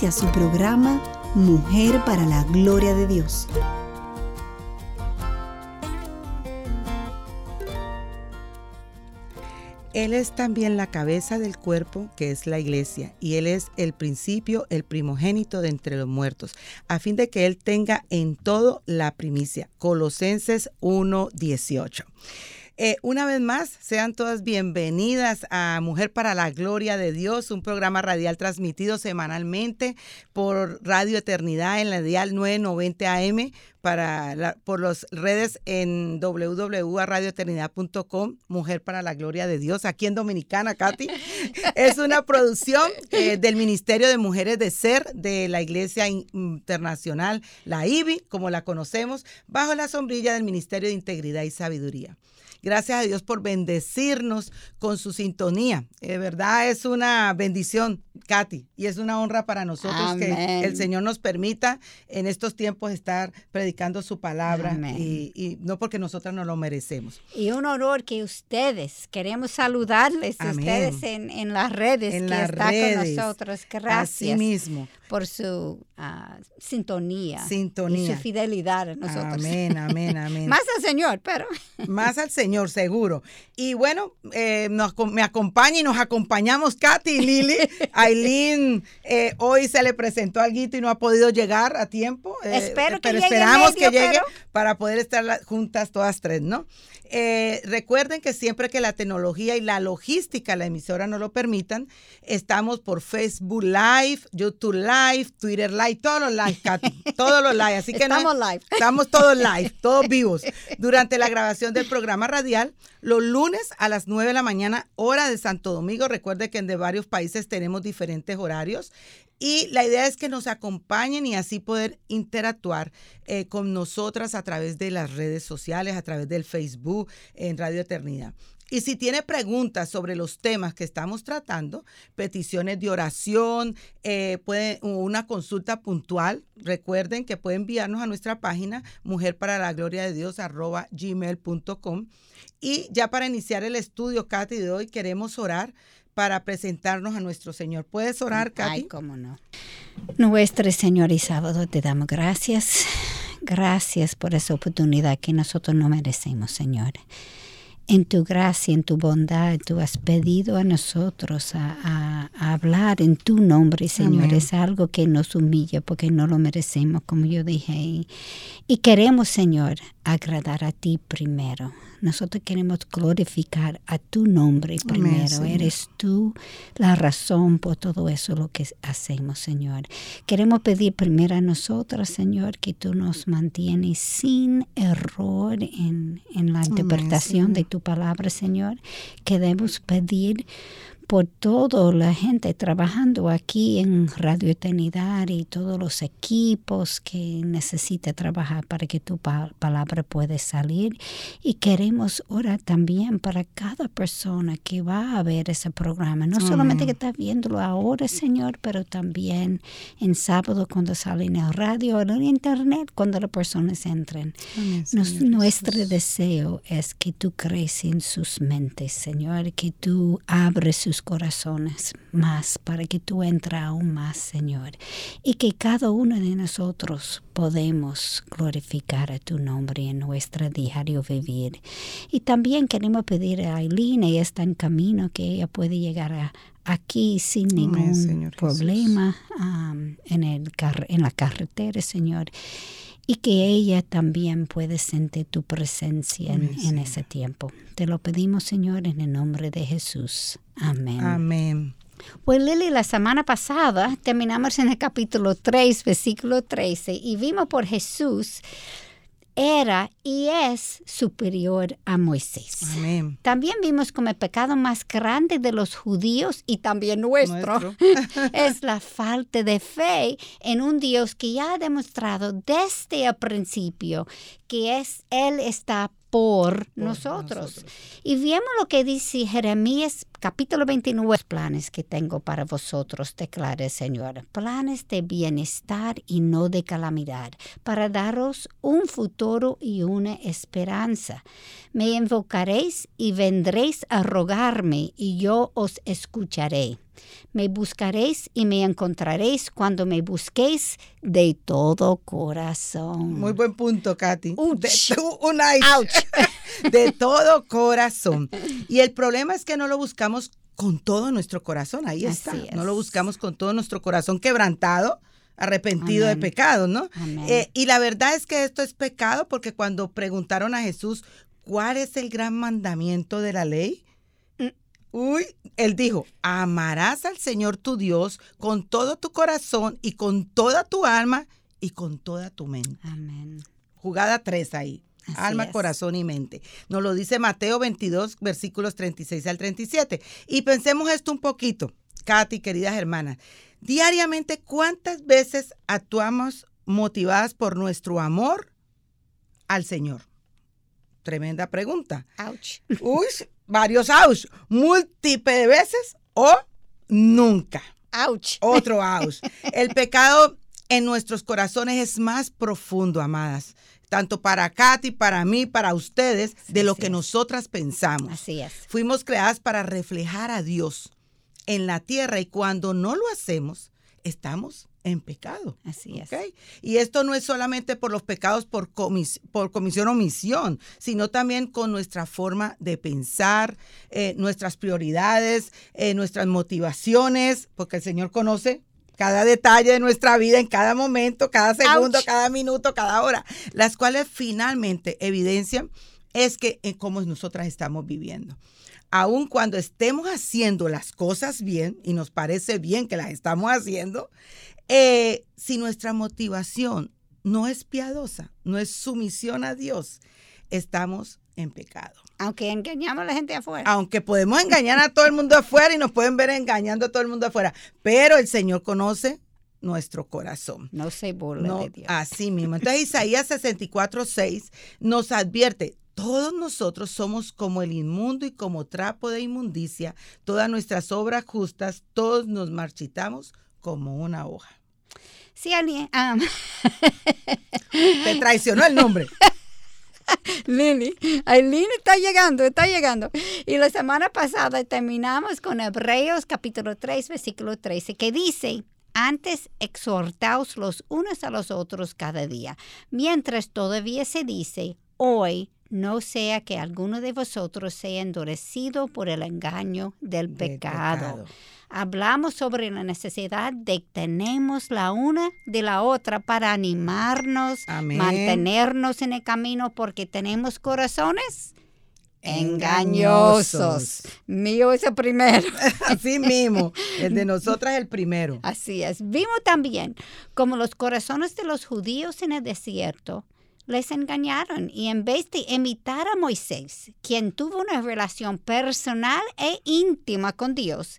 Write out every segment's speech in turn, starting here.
Inicia su programa Mujer para la Gloria de Dios. Él es también la cabeza del cuerpo, que es la iglesia, y Él es el principio, el primogénito de entre los muertos, a fin de que Él tenga en todo la primicia. Colosenses 1.18. Eh, una vez más, sean todas bienvenidas a Mujer para la Gloria de Dios, un programa radial transmitido semanalmente por Radio Eternidad en la dial 990 AM para por las redes en www.radioeternidad.com, Mujer para la Gloria de Dios, aquí en Dominicana, Katy. es una producción eh, del Ministerio de Mujeres de Ser de la Iglesia Internacional, la IBI, como la conocemos, bajo la sombrilla del Ministerio de Integridad y Sabiduría. Gracias a Dios por bendecirnos con su sintonía. De verdad es una bendición, Katy, y es una honra para nosotros que el Señor nos permita en estos tiempos estar predicando su palabra y, no porque nosotras no lo merecemos. Y un honor que ustedes, queremos saludarles, ustedes en, las redes en que las está redes. con nosotros. Gracias. Así mismo. Por su ah, sintonía. Sintonía. Y su fidelidad a nosotros. Amén, amén, amén. Más al Señor, pero. Más al Señor, seguro. Y bueno, eh, nos, me acompaña y nos acompañamos Katy y Lili. Aileen eh, hoy se le presentó algo y no ha podido llegar a tiempo. Eh, Espero que pero llegue esperamos medio, que llegue pero- para poder estar juntas todas tres, ¿no? Eh, recuerden que siempre que la tecnología y la logística, la emisora no lo permitan, estamos por Facebook Live, YouTube Live, Twitter Live, todos los live, Katy, todos los live. Así que no- Estamos live. Estamos todos live, todos vivos. Durante la grabación del programa radial, los lunes a las 9 de la mañana, hora de Santo Domingo. Recuerde que en de varios países tenemos diferentes horarios. Y la idea es que nos acompañen y así poder interactuar eh, con nosotras a través de las redes sociales, a través del Facebook, en Radio Eternidad. Y si tiene preguntas sobre los temas que estamos tratando, peticiones de oración, eh, puede, una consulta puntual, recuerden que puede enviarnos a nuestra página mujer para la gloria de Dios arroba gmail.com. Y ya para iniciar el estudio, Katy, de hoy queremos orar para presentarnos a nuestro Señor. ¿Puedes orar, Katy? Ay, cómo no. Nuestro Señor y Sábado, te damos gracias. Gracias por esa oportunidad que nosotros no merecemos, Señor. En tu gracia, en tu bondad, tú has pedido a nosotros a, a- a hablar en tu nombre, Señor. Amén. Es algo que nos humilla porque no lo merecemos, como yo dije. Y, y queremos, Señor, agradar a ti primero. Nosotros queremos glorificar a tu nombre primero. Eres tú la razón por todo eso lo que hacemos, Señor. Queremos pedir primero a nosotros, Señor, que tú nos mantienes sin error en, en la interpretación de tu palabra, Señor. Queremos pedir por toda la gente trabajando aquí en Radio Eternidad y todos los equipos que necesita trabajar para que tu pa- palabra pueda salir. Y queremos orar también para cada persona que va a ver ese programa. No solamente que está viéndolo ahora, Señor, pero también en sábado cuando sale en el radio o en internet, cuando las personas entren. Amén, Nos- nuestro Jesús. deseo es que tú crees en sus mentes, Señor, que tú abres sus corazones más para que tú entres aún más, Señor, y que cada uno de nosotros podemos glorificar a tu nombre en nuestro diario vivir. Y también queremos pedir a Aileen, ella está en camino, que ella puede llegar a aquí sin ningún problema en, el car- en la carretera, Señor y que ella también puede sentir tu presencia en, Amén, en ese tiempo. Te lo pedimos, Señor, en el nombre de Jesús. Amén. Amén. Pues Lili, la semana pasada terminamos en el capítulo 3, versículo 13, y vimos por Jesús era y es superior a Moisés. Amén. También vimos como el pecado más grande de los judíos y también nuestro, Nuestro. es la falta de fe en un Dios que ya ha demostrado desde el principio que es Él está por, nosotros. nosotros. Y vemos lo que dice Jeremías capítulo 29, "Los planes que tengo para vosotros, declara el Señor, planes de bienestar y no de calamidad, para daros un futuro y una esperanza. Me invocaréis y vendréis a rogarme y yo os escucharé. Me buscaréis y me encontraréis cuando me busquéis de todo corazón. Muy buen punto, Katy. Ouch. De, un ice. De todo corazón. Y el problema es que no lo buscamos con todo nuestro corazón. Ahí está. Es. No lo buscamos con todo nuestro corazón quebrantado, arrepentido Amén. de pecado, ¿no? Amén. Eh, y la verdad es que esto es pecado porque cuando preguntaron a Jesús cuál es el gran mandamiento de la ley, uy, él dijo, amarás al Señor tu Dios con todo tu corazón y con toda tu alma y con toda tu mente. Amén. Jugada 3 ahí. Así Alma, es. corazón y mente. Nos lo dice Mateo 22, versículos 36 al 37. Y pensemos esto un poquito, Katy, queridas hermanas. Diariamente, ¿cuántas veces actuamos motivadas por nuestro amor al Señor? Tremenda pregunta. Ouch. Uy, varios ouch. Múltiple de veces o nunca. Ouch. Otro aus. El pecado en nuestros corazones es más profundo, amadas. Tanto para Katy, para mí, para ustedes, de lo que es. nosotras pensamos. Así es. Fuimos creadas para reflejar a Dios en la tierra y cuando no lo hacemos, estamos en pecado. Así es. ¿ok? Y esto no es solamente por los pecados por, comis- por comisión o omisión, sino también con nuestra forma de pensar, eh, nuestras prioridades, eh, nuestras motivaciones, porque el Señor conoce cada detalle de nuestra vida en cada momento, cada segundo, Ouch. cada minuto, cada hora, las cuales finalmente evidencian es que en cómo nosotras estamos viviendo. Aun cuando estemos haciendo las cosas bien y nos parece bien que las estamos haciendo, eh, si nuestra motivación no es piadosa, no es sumisión a Dios, estamos en pecado. Aunque engañamos a la gente afuera. Aunque podemos engañar a todo el mundo afuera y nos pueden ver engañando a todo el mundo afuera, pero el Señor conoce nuestro corazón. No se burle No, de Dios. así mismo. Entonces Isaías 64, 6 nos advierte, todos nosotros somos como el inmundo y como trapo de inmundicia, todas nuestras obras justas, todos nos marchitamos como una hoja. Si alguien, Te traicionó el nombre. Lili, Aileen está llegando, está llegando. Y la semana pasada terminamos con Hebreos capítulo 3, versículo 13, que dice, antes exhortaos los unos a los otros cada día, mientras todavía se dice, hoy no sea que alguno de vosotros sea endurecido por el engaño del Del pecado. Hablamos sobre la necesidad de tenemos la una de la otra para animarnos, Amén. mantenernos en el camino porque tenemos corazones Engañosos. engañosos. Mío es el primero. Así mismo. El de nosotras el primero. Así es. Vimos también como los corazones de los judíos en el desierto les engañaron y en vez de imitar a Moisés, quien tuvo una relación personal e íntima con Dios,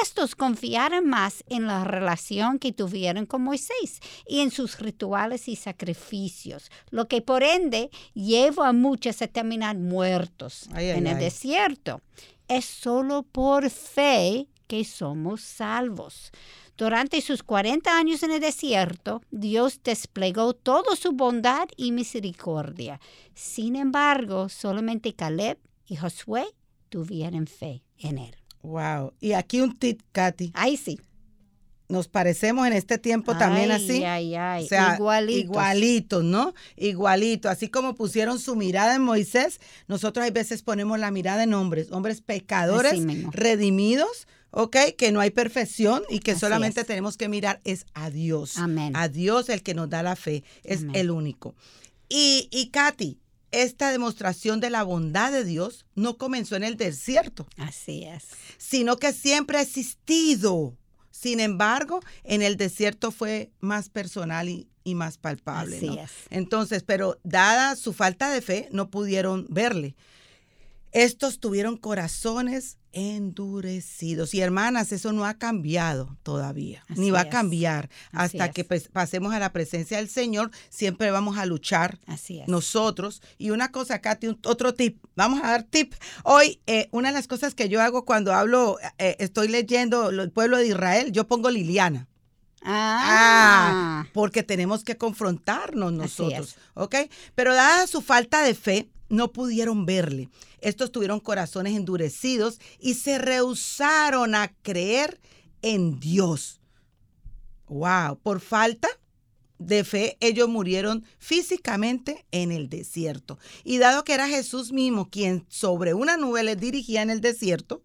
estos confiaron más en la relación que tuvieron con Moisés y en sus rituales y sacrificios, lo que por ende llevó a muchos a terminar muertos Ay, ay, en el ay. desierto. Es solo por fe que somos salvos. Durante sus 40 años en el desierto, Dios desplegó toda su bondad y misericordia. Sin embargo, solamente Caleb y Josué tuvieron fe en él. Wow. Y aquí un tip, Katy. Ahí sí. Nos parecemos en este tiempo también Ay, así. Ay, ay, O sea, Igualitos. igualitos, ¿no? Igualito. Así como pusieron su mirada en Moisés, nosotros hay veces ponemos la mirada en hombres, hombres pecadores, redimidos, ¿ok? Que no hay perfección y que Así solamente es. tenemos que mirar es a Dios. Amén. A Dios el que nos da la fe, es Amén. el único. Y, y Katy, esta demostración de la bondad de Dios no comenzó en el desierto Así es. sino que siempre ha existido Sin embargo, en el desierto fue más personal y, y más palpable. Así ¿no? es. Entonces, pero dada su falta de fe, no pudieron verle. Estos tuvieron corazones endurecidos. Y hermanas, eso no ha cambiado todavía, Así ni va a cambiar. Así Hasta es. que pues, pasemos a la presencia del Señor, siempre vamos a luchar Así es. nosotros. Y una cosa, Katy, otro tip. Vamos a dar tip. Hoy, eh, una de las cosas que yo hago cuando hablo, eh, estoy leyendo el pueblo de Israel, yo pongo Liliana. Ah, porque tenemos que confrontarnos nosotros. ¿ok? Pero dada su falta de fe, no pudieron verle. Estos tuvieron corazones endurecidos y se rehusaron a creer en Dios. Wow, por falta de fe, ellos murieron físicamente en el desierto. Y dado que era Jesús mismo quien sobre una nube les dirigía en el desierto,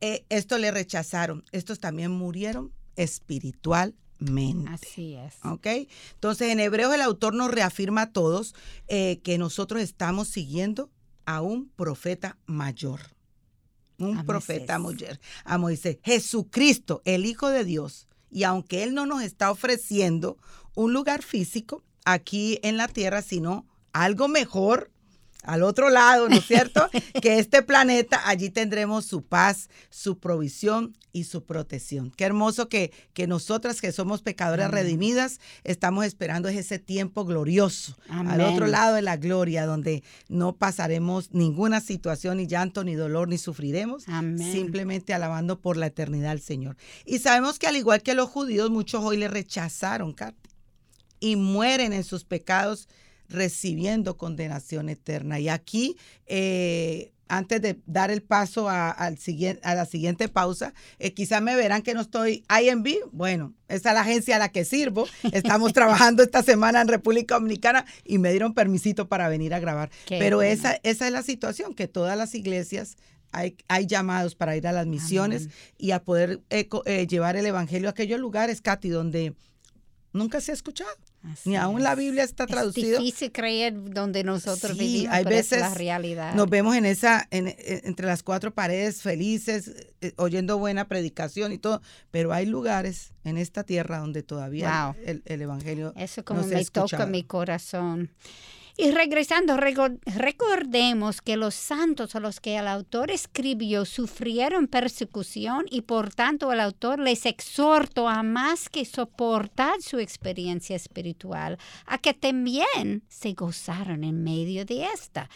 eh, esto le rechazaron. Estos también murieron espiritualmente. así es. ¿Ok? Entonces, en Hebreos el autor nos reafirma a todos eh, que nosotros estamos siguiendo a un profeta mayor. Un A profeta mayor. A Moisés. Jesucristo, el Hijo de Dios. Y aunque Él no nos está ofreciendo un lugar físico aquí en la tierra, sino algo mejor al otro lado, ¿no es cierto? que este planeta, allí tendremos su paz, su provisión y su protección. Qué hermoso que, que nosotras que somos pecadoras Amén. redimidas estamos esperando ese tiempo glorioso al Amén. otro lado de la gloria, donde no pasaremos ninguna situación, ni llanto, ni dolor, ni sufriremos, Amén. simplemente alabando por la eternidad al Señor. Y sabemos que al igual que los judíos, muchos hoy le rechazaron, y mueren en sus pecados recibiendo condenación eterna. Y aquí, eh, antes de dar el paso a, al siguiente, a la siguiente pausa, eh, quizás me verán que no estoy INB. Bueno, esa es la agencia a la que sirvo. Estamos trabajando esta semana en República Dominicana y me dieron permisito para venir a grabar. Qué Pero bueno. esa, esa es la situación, que todas las iglesias hay, hay llamados para ir a las misiones Amén. y a poder eh, eh, llevar el evangelio a aquellos lugares, Katy, donde nunca se ha escuchado. Así Ni aún la es. Biblia está traducido. Es difícil creer donde nosotros Sí, vivimos, hay pero es la veces realidad. Nos vemos en esa, en- en- entre las cuatro paredes, felices, eh, oyendo buena predicación y todo, pero hay lugares en esta tierra donde todavía Wow. el, el evangelio Eso como no se me toca mi corazón. Y regresando, recordemos que los santos a los que el autor escribió sufrieron persecución y por tanto el autor les exhortó a más que soportar su experiencia espiritual, a que también se gozaron en medio de esta.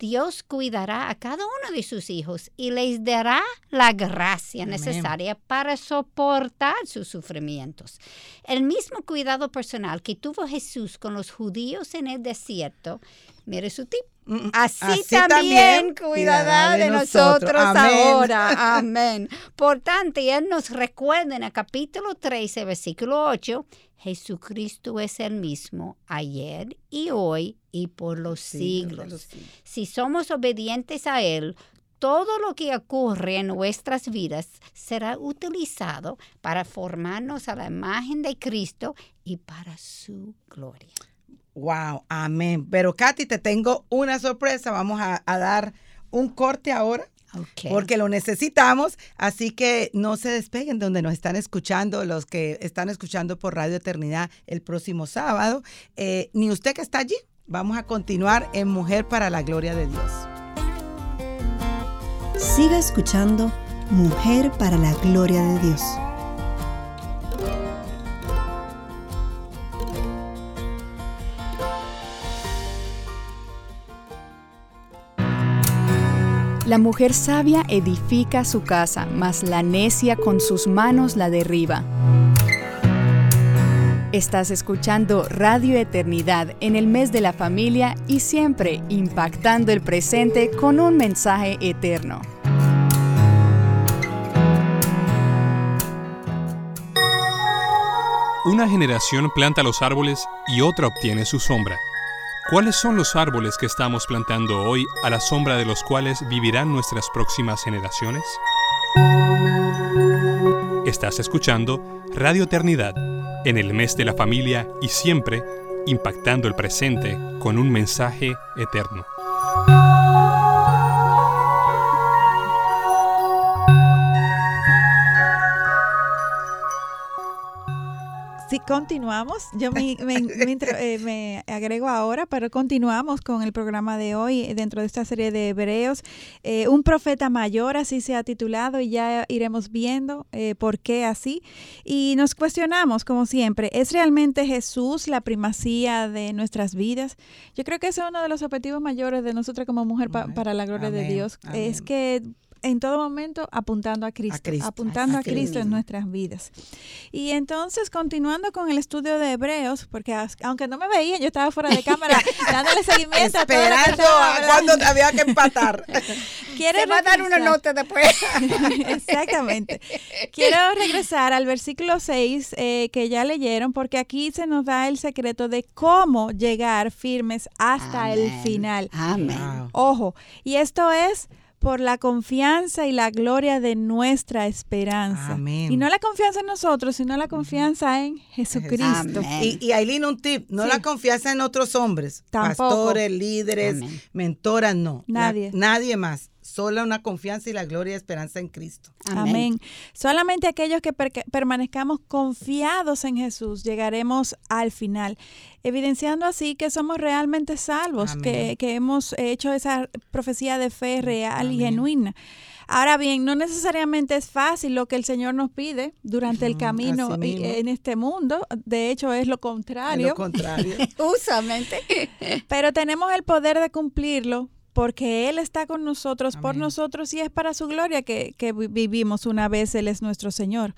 Dios cuidará a cada uno de sus hijos y les dará la gracia Amén. necesaria para soportar sus sufrimientos. El mismo cuidado personal que tuvo Jesús con los judíos en el desierto, mire su tip. Mm, Así, así también también cuidará de nosotros, Amén. ahora. Amén. Por tanto, Él nos recuerda en el capítulo 13, versículo 8, Jesucristo es el mismo ayer y hoy y por los Siglos de siglos. los siglos. Si somos obedientes a Él, todo lo que ocurre en nuestras vidas será utilizado para formarnos a la imagen de Cristo y para su gloria. Wow, amén. Pero Katy, te tengo una sorpresa. Vamos a, a dar un corte ahora porque lo necesitamos. Así que no se despeguen de donde nos están escuchando, los que están escuchando por Radio Eternidad el próximo sábado. Eh, ni usted que está allí. Vamos a continuar en Mujer para la Gloria de Dios. Siga escuchando Mujer para la Gloria de Dios. La mujer sabia edifica su casa, mas la necia con sus manos la derriba. Estás escuchando Radio Eternidad en el mes de la familia y siempre impactando el presente con un mensaje eterno. Una generación planta los árboles y otra obtiene su sombra. ¿Cuáles son los árboles que estamos plantando hoy a la sombra de los cuales vivirán nuestras próximas generaciones? Estás escuchando Radio Eternidad en el mes de la familia y siempre impactando el presente con un mensaje eterno. Continuamos. Yo me, eh, me, agrego ahora, pero continuamos con el programa de hoy dentro de esta serie de Hebreos. Eh, un profeta mayor, así se ha titulado, y ya iremos viendo eh, por qué así. Y nos cuestionamos, como siempre, ¿es realmente Jesús la primacía de nuestras vidas? Yo creo que ese es uno de los objetivos mayores de nosotros como mujer para la gloria de Dios. Es que en todo momento apuntando a Cristo, apuntando a, Cristo en nuestras vidas. Y entonces, continuando con el estudio de Hebreos, porque aunque no me veían, yo estaba fuera de cámara dándole seguimiento a todo a cuando había que empatar. Se va a dar una nota después. Exactamente. Quiero regresar al versículo 6 eh, que ya leyeron, porque aquí se nos da el secreto de cómo llegar firmes hasta el final. Amén. Ojo, y esto es por la confianza y la gloria de nuestra esperanza. Y no la confianza en nosotros, sino la confianza en Jesucristo. Y, Aileen, un tip, no la confianza en otros hombres, pastores, líderes, mentoras, no. Nadie. nadie más solo una confianza y la gloria y esperanza en Cristo. Amén. Solamente aquellos que permanezcamos confiados en Jesús llegaremos al final, evidenciando así que somos realmente salvos, que, hemos hecho esa profecía de fe real y genuina. Ahora bien, no necesariamente es fácil lo que el Señor nos pide durante el camino en este mundo. De hecho, es lo contrario. lo contrario. Usualmente. Pero tenemos el poder de cumplirlo porque Él está con nosotros, por nosotros, y es para su gloria que, vivimos una vez, Él es nuestro Señor.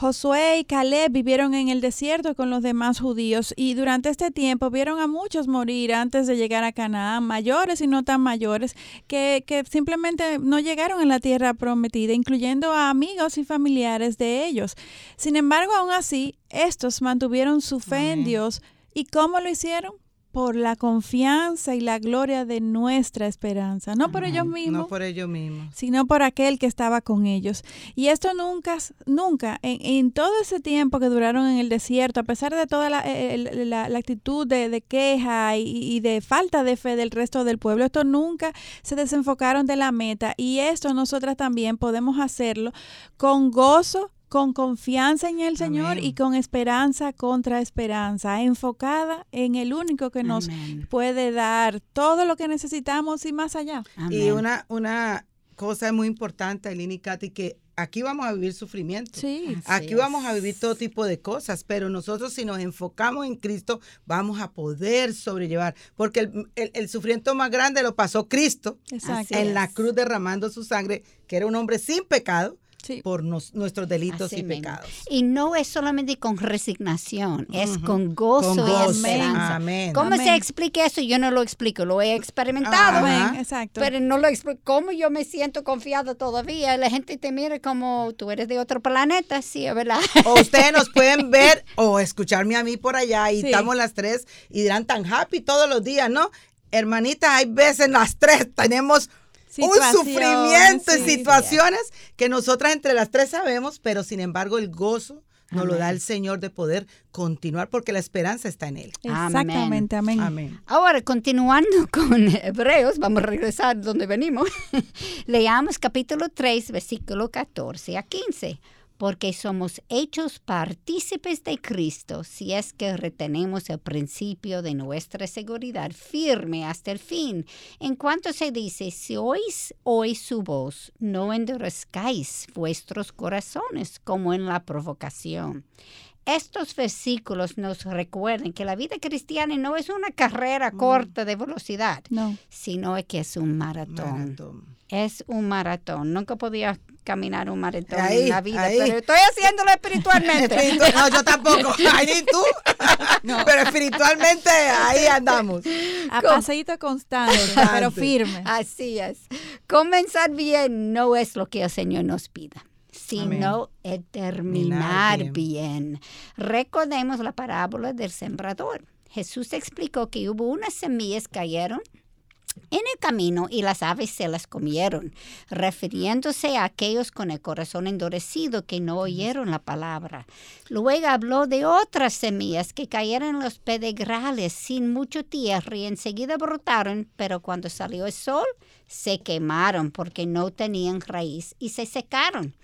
Josué y Caleb vivieron en el desierto con los demás judíos y durante este tiempo vieron a muchos morir antes de llegar a Canaán, mayores y no tan mayores, que, que simplemente no llegaron a la tierra prometida, incluyendo a amigos y familiares de ellos. Sin embargo, aún así, estos mantuvieron su fe en Dios. ¿Y cómo lo hicieron? Por la confianza y la gloria de nuestra esperanza, no por ellos mismos, no por ellos mismos, sino por aquel que estaba con ellos. Y esto nunca, nunca, en, todo ese tiempo que duraron en el desierto, a pesar de toda la, eh, actitud de, queja y, y, de falta de fe del resto del pueblo, esto nunca se desenfocaron de la meta. Y esto nosotras también podemos hacerlo con gozo con confianza en el Señor y con esperanza contra esperanza, enfocada en el único que nos puede dar todo lo que necesitamos y más allá. Y una, una cosa muy importante, Aileen y Katy, que aquí vamos a vivir sufrimiento. Sí, aquí vamos a vivir todo tipo de cosas, pero nosotros si nos enfocamos en Cristo, vamos a poder sobrellevar, porque el, sufrimiento más grande lo pasó Cristo en la cruz derramando su sangre, que era un hombre sin pecado por nuestros delitos y pecados. Y no es solamente con resignación, es con gozo, y esperanza. Amén. ¿Cómo se explica eso? Yo no lo explico, lo he experimentado. Exacto. Pero no lo explico. ¿Cómo yo me siento confiado todavía? La gente te mira como tú eres de otro planeta, sí, ¿verdad? O ustedes nos pueden ver o escucharme a mí por allá y estamos las tres y dirán tan happy todos los días, ¿no? Hermanita, hay veces las tres tenemos un sufrimiento y situaciones que nosotras entre las tres sabemos, pero sin embargo el gozo nos lo da el Señor de poder continuar porque la esperanza está en Él. Exactamente, amén. amén. Ahora, continuando con Hebreos, vamos a regresar donde venimos. Leamos capítulo 3, versículo 14 a 15 porque somos hechos partícipes de Cristo si es que retenemos el principio de nuestra seguridad firme hasta el fin. En cuanto se dice, si oís hoy su voz, no endurezcáis vuestros corazones como en la provocación. Estos versículos nos recuerdan que la vida cristiana no es una carrera mm. corta de velocidad, sino que es un maratón. Es un maratón. Nunca podía caminar un maratón en la vida, pero estoy haciéndolo espiritualmente. no, yo tampoco. Ahí tú. Pero espiritualmente ahí andamos. A paseito constante, pero firme. Así es. Comenzar bien no es lo que el Señor nos pida sino el terminar bien. Recordemos la parábola del sembrador. Jesús explicó que hubo unas semillas que cayeron en el camino y las aves se las comieron, refiriéndose a aquellos con el corazón endurecido que no oyeron la palabra. Luego habló de otras semillas que cayeron en los pedregrales sin mucho tierra y enseguida brotaron, pero cuando salió el sol se quemaron porque no tenían raíz y se secaron.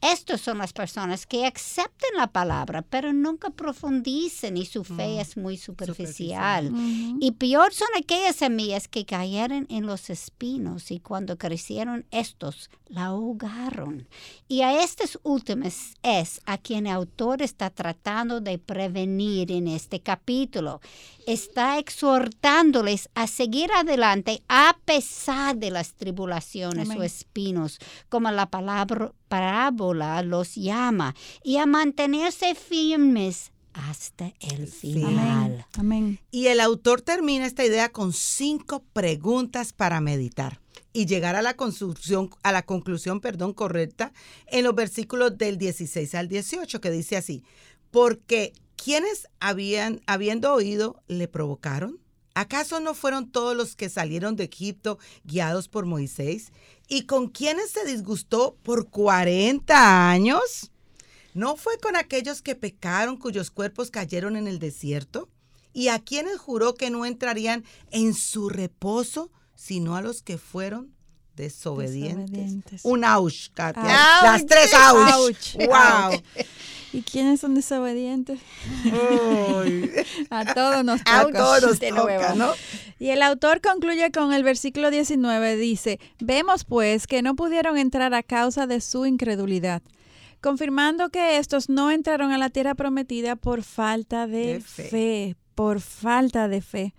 Estas son las personas que aceptan la palabra, pero nunca profundizan y su fe Mm, es muy superficial. Y peor son aquellas semillas que cayeron en los espinos y cuando crecieron estos la ahogaron. Y a estas últimas es a quien el autor está tratando de prevenir en este capítulo. Está exhortándoles a seguir adelante a pesar de las tribulaciones o espinos, como la palabra parábola los llama, y a mantenerse firmes hasta el final. Amén. Amén. Y el autor termina esta idea con cinco preguntas para meditar y llegar a la conclusión, a la conclusión perdón, correcta en los versículos del 16 al 18, que dice así, porque quienes habían, habiendo oído, le provocaron. ¿Acaso no fueron todos los que salieron de Egipto guiados por Moisés? ¿Y con quienes se disgustó por 40 años? ¿No fue con aquellos que pecaron cuyos cuerpos cayeron en el desierto? ¿Y a quienes juró que no entrarían en su reposo, sino a los que fueron desobedientes? Desobedientes. Un ouch, Katia. Ouch. Las tres ouch. Ouch. Wow. ¿Y quiénes son desobedientes? A todos nos A toca. todos de toca, nuevo. ¿no? Y el autor concluye con el versículo 19, dice, vemos pues que no pudieron entrar a causa de su incredulidad, confirmando que estos no entraron a la tierra prometida por falta de, De fe. fe. Por falta de fe.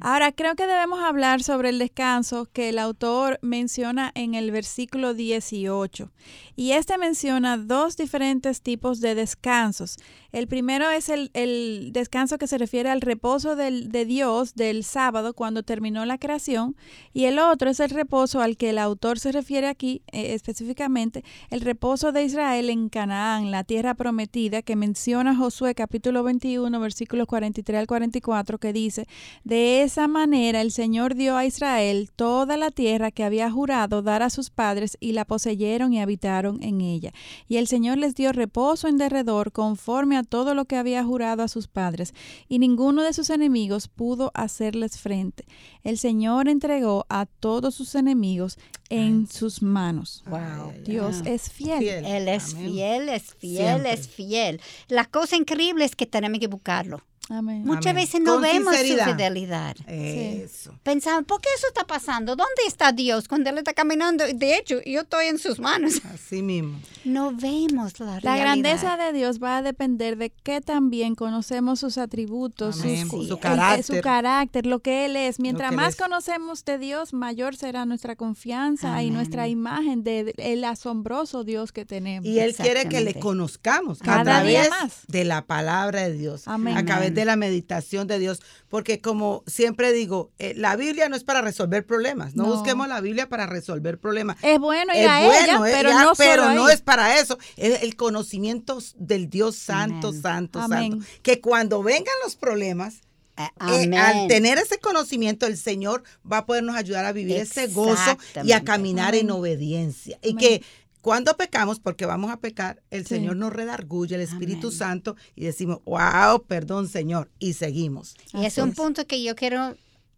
Ahora, creo que debemos hablar sobre el descanso que el autor menciona en el versículo 18. Y este menciona dos diferentes tipos de descansos. El primero es el, el descanso que se refiere al reposo del- de Dios del sábado cuando terminó la creación. Y el otro es el reposo al que el autor se refiere aquí eh, específicamente, el reposo de Israel en Canaán, la tierra prometida, que menciona Josué capítulo 21, versículos 43 al 44, que dice, de esa manera el Señor dio a Israel toda la tierra que había jurado dar a sus padres y la poseyeron y habitaron en ella. Y el Señor les dio reposo en derredor conforme a todo lo que había jurado a sus padres, y ninguno de sus enemigos pudo hacerles frente. El Señor entregó a todos sus enemigos en sus manos. Wow. Dios Ah. es fiel. Fiel. Él es Amén. fiel, es fiel, Siempre. es fiel. La cosa increíble es que tenemos que buscarlo. Amén. Muchas Amén. veces no Con vemos sinceridad. su fidelidad. Eso. Pensamos, ¿por qué eso está pasando? ¿Dónde está Dios cuando Él está caminando? De hecho, yo estoy en sus manos. Así mismo. No vemos la La realidad. grandeza de Dios va a depender de qué también conocemos sus atributos, Amén. sus- Su carácter. su carácter, lo que Él es. Mientras que más es. conocemos de Dios, mayor será nuestra confianza y nuestra imagen del asombroso Dios que tenemos. Y Él quiere que le conozcamos Cada a día través más. de la palabra de Dios, Amén. a través Amén. De la meditación de Dios, porque como siempre digo, eh, la Biblia no es para resolver problemas, no, No. busquemos la Biblia para resolver problemas. es bueno ir Es a bueno, ella, pero ya, no pero solo no ahí. es para eso, es el conocimiento del Dios santo, Amén. santo, Amén. santo, que cuando vengan los problemas, Eh, eh, al tener ese conocimiento, el Señor va a podernos ayudar a vivir ese gozo y a caminar en obediencia. Y Amén. que cuando pecamos, porque vamos a pecar, el Sí. Señor nos redarguye, el Espíritu Amén. Santo, y decimos, wow, perdón, Señor, y seguimos. Y es Así un es. punto que yo quiero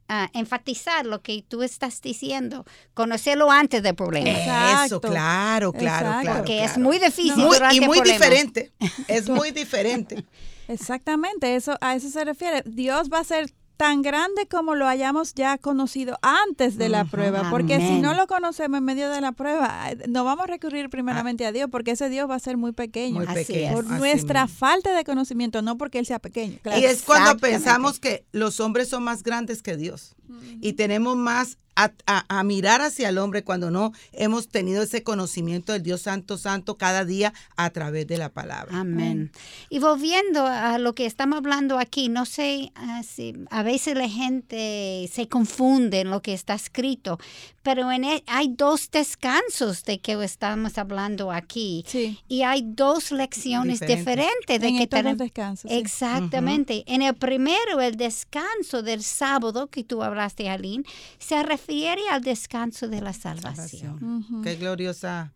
ah, enfatizar lo que tú estás diciendo. Conocerlo antes del problema. Exacto. Eso, claro, claro, Exacto. claro. Porque es muy difícil Muy- y muy problema. diferente. Es muy diferente. Exactamente, eso a eso se refiere. Dios va a ser tan grande como lo hayamos ya conocido antes de la prueba, porque si no lo conocemos en medio de la prueba, no vamos a recurrir primeramente a Dios, porque ese Dios va a ser muy pequeño. Muy Así pequeño. es. por así nuestra mismo. falta de conocimiento, no porque Él sea pequeño. claro. Y es cuando pensamos que los hombres son más grandes que Dios. Y tenemos más a, a- a mirar hacia el hombre cuando no hemos tenido ese conocimiento del Dios Santo, Santo cada día a través de la palabra. Amén. Y volviendo a lo que estamos hablando aquí, no sé ah, si a veces la gente se confunde en lo que está escrito, pero en e- hay dos descansos de que estamos hablando aquí. Sí, Y hay dos lecciones Diferentes. diferentes de en que tenemos. descansos. sí. Exactamente. En el primero, el descanso del sábado que tú hablaste, Aline, se refiere al descanso de la salvación. Ujú. Qué gloriosa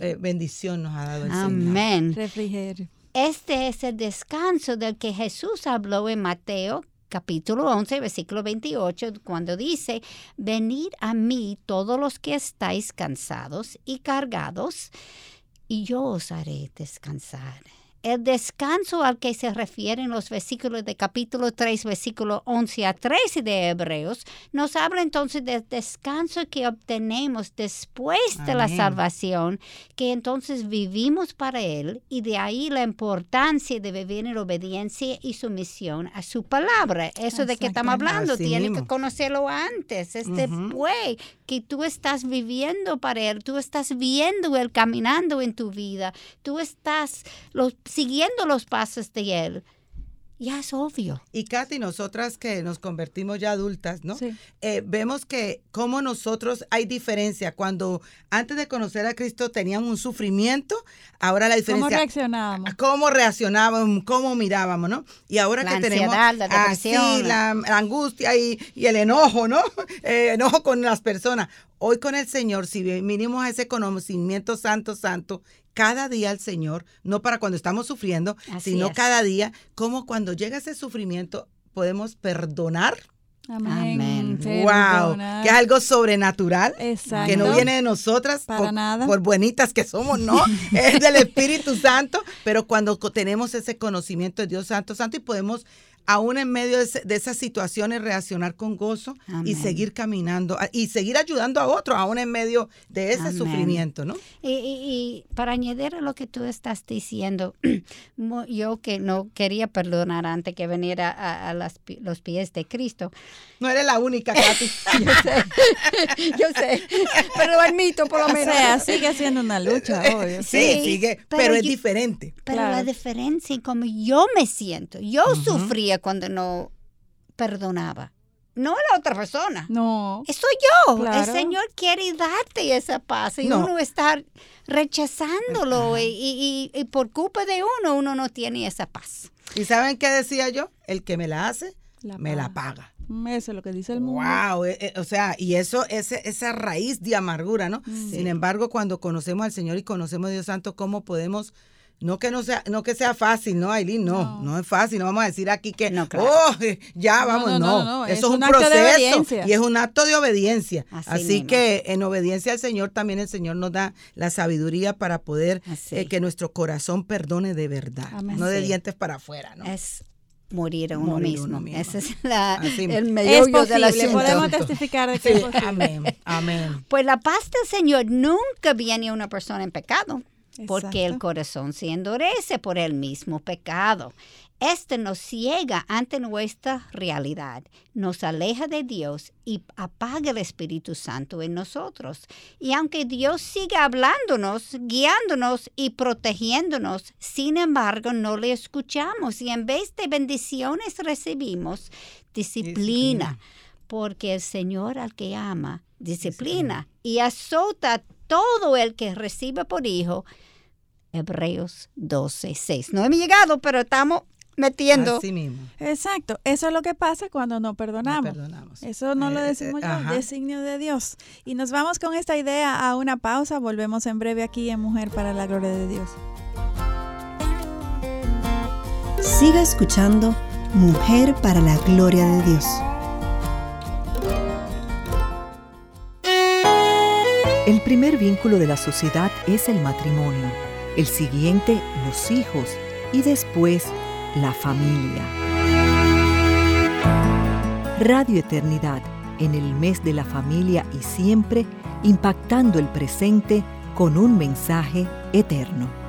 eh, bendición nos ha dado el Señor. Amén. Refrigerio. Este es el descanso del que Jesús habló en Mateo capítulo 11, versículo 28, cuando dice, venid a mí todos los que estáis cansados y cargados, y yo os haré descansar. El descanso al que se refieren los versículos de capítulo 3, versículo 11 a 13 de Hebreos, nos habla entonces del descanso que obtenemos después de la salvación, que entonces vivimos para Él y de ahí la importancia de vivir en obediencia y sumisión a su palabra. Eso de que estamos hablando, tiene que conocerlo antes, es Ujú. después que tú estás viviendo para Él, tú estás viendo Él caminando en tu vida, tú estás los- siguiendo los pasos de Él. Ya es obvio. Y Katy, nosotras que nos convertimos ya adultas, ¿no? Sí. Eh, vemos que como nosotros hay diferencia. Cuando antes de conocer a Cristo teníamos un sufrimiento, ahora la ¿Cómo diferencia reaccionábamos? cómo reaccionábamos, cómo mirábamos, ¿no? Y ahora La que tenemos ansiedad, la así depresión. la, la angustia y, y el enojo, ¿no? Eh, enojo con las personas. Hoy con el Señor, si vinimos a ese conocimiento santo, santo, cada día al Señor, no para cuando estamos sufriendo, Así sino es. cada día, como cuando llega ese sufrimiento podemos perdonar. Amén. Amén. Wow, Perdonar. que es algo sobrenatural. Exacto. Que no viene de nosotras Para por, nada. por buenitas que somos, no, es del Espíritu Santo, pero cuando tenemos ese conocimiento de Dios Santo, Santo y podemos aún en medio de, ese- de esas situaciones reaccionar con gozo y Amén. seguir caminando y seguir ayudando a otros aún en medio de ese Amén. sufrimiento, ¿no? Y, y- y para añadir a lo que tú estás diciendo, yo que no quería perdonar antes que viniera a, a las pi- los pies de Cristo, No eres la única, Katy. yo sé, yo sé, pero lo admito por lo O menos. sea, sigue siendo una lucha, obvio. sí, Sí, sigue, pero pero, es yo- diferente. Pero la diferencia en cómo yo me siento, yo sufría cuando no perdonaba, no la otra persona. No. Soy yo. Claro. El Señor quiere darte esa paz y No. uno está rechazándolo y, y- y- y por culpa de uno, uno no tiene esa paz. ¿Y saben qué decía yo? El que me la hace, La me la paga. Mm, Eso es lo que dice el mundo. Wow, eh, eh, o sea, y eso, ese, esa raíz de amargura, ¿no? Sin embargo, cuando conocemos al Señor y conocemos a Dios Santo, ¿cómo podemos? No que no sea, no que sea fácil, ¿no, Aileen? No, no, es fácil. No vamos a decir aquí que, No, claro. oh, ya No, vamos, no, no. no, no, Eso es es un, un acto de proceso obediencia. y es un acto de obediencia. Así que en obediencia al Señor también el Señor nos da la sabiduría para poder eh, que nuestro corazón perdone de verdad, Amén. no de Sí. dientes para afuera, ¿no? Es morir a uno Morir mismo. uno mismo. Ese es la- el del posible, asunto. podemos testificar de que es Sí, posible. amén, amén. Pues la paz del Señor nunca viene a una persona en pecado, porque el corazón se endurece por el mismo pecado. Este nos ciega ante nuestra realidad, nos aleja de Dios y apaga el Espíritu Santo en nosotros. Y aunque Dios sigue hablándonos, guiándonos y protegiéndonos, sin embargo no le escuchamos y en vez de bendiciones recibimos disciplina, Disciplina. porque el Señor al que ama disciplina y azota a todo el que recibe por hijo. Hebreos 12, 6. No hemos llegado, pero estamos metiendo. Así mismo. Exacto. Eso es lo que pasa cuando no No perdonamos. perdonamos. Eso no lo Eh, decimos eh, yo, ajá. designio de Dios. Y nos vamos con esta idea a una pausa. Volvemos en breve aquí en Mujer para la Gloria de Dios. Siga escuchando Mujer para la Gloria de Dios. El primer vínculo de la sociedad es el matrimonio, el siguiente los hijos y después la familia. Radio Eternidad, en el mes de la familia y siempre, impactando el presente con un mensaje eterno.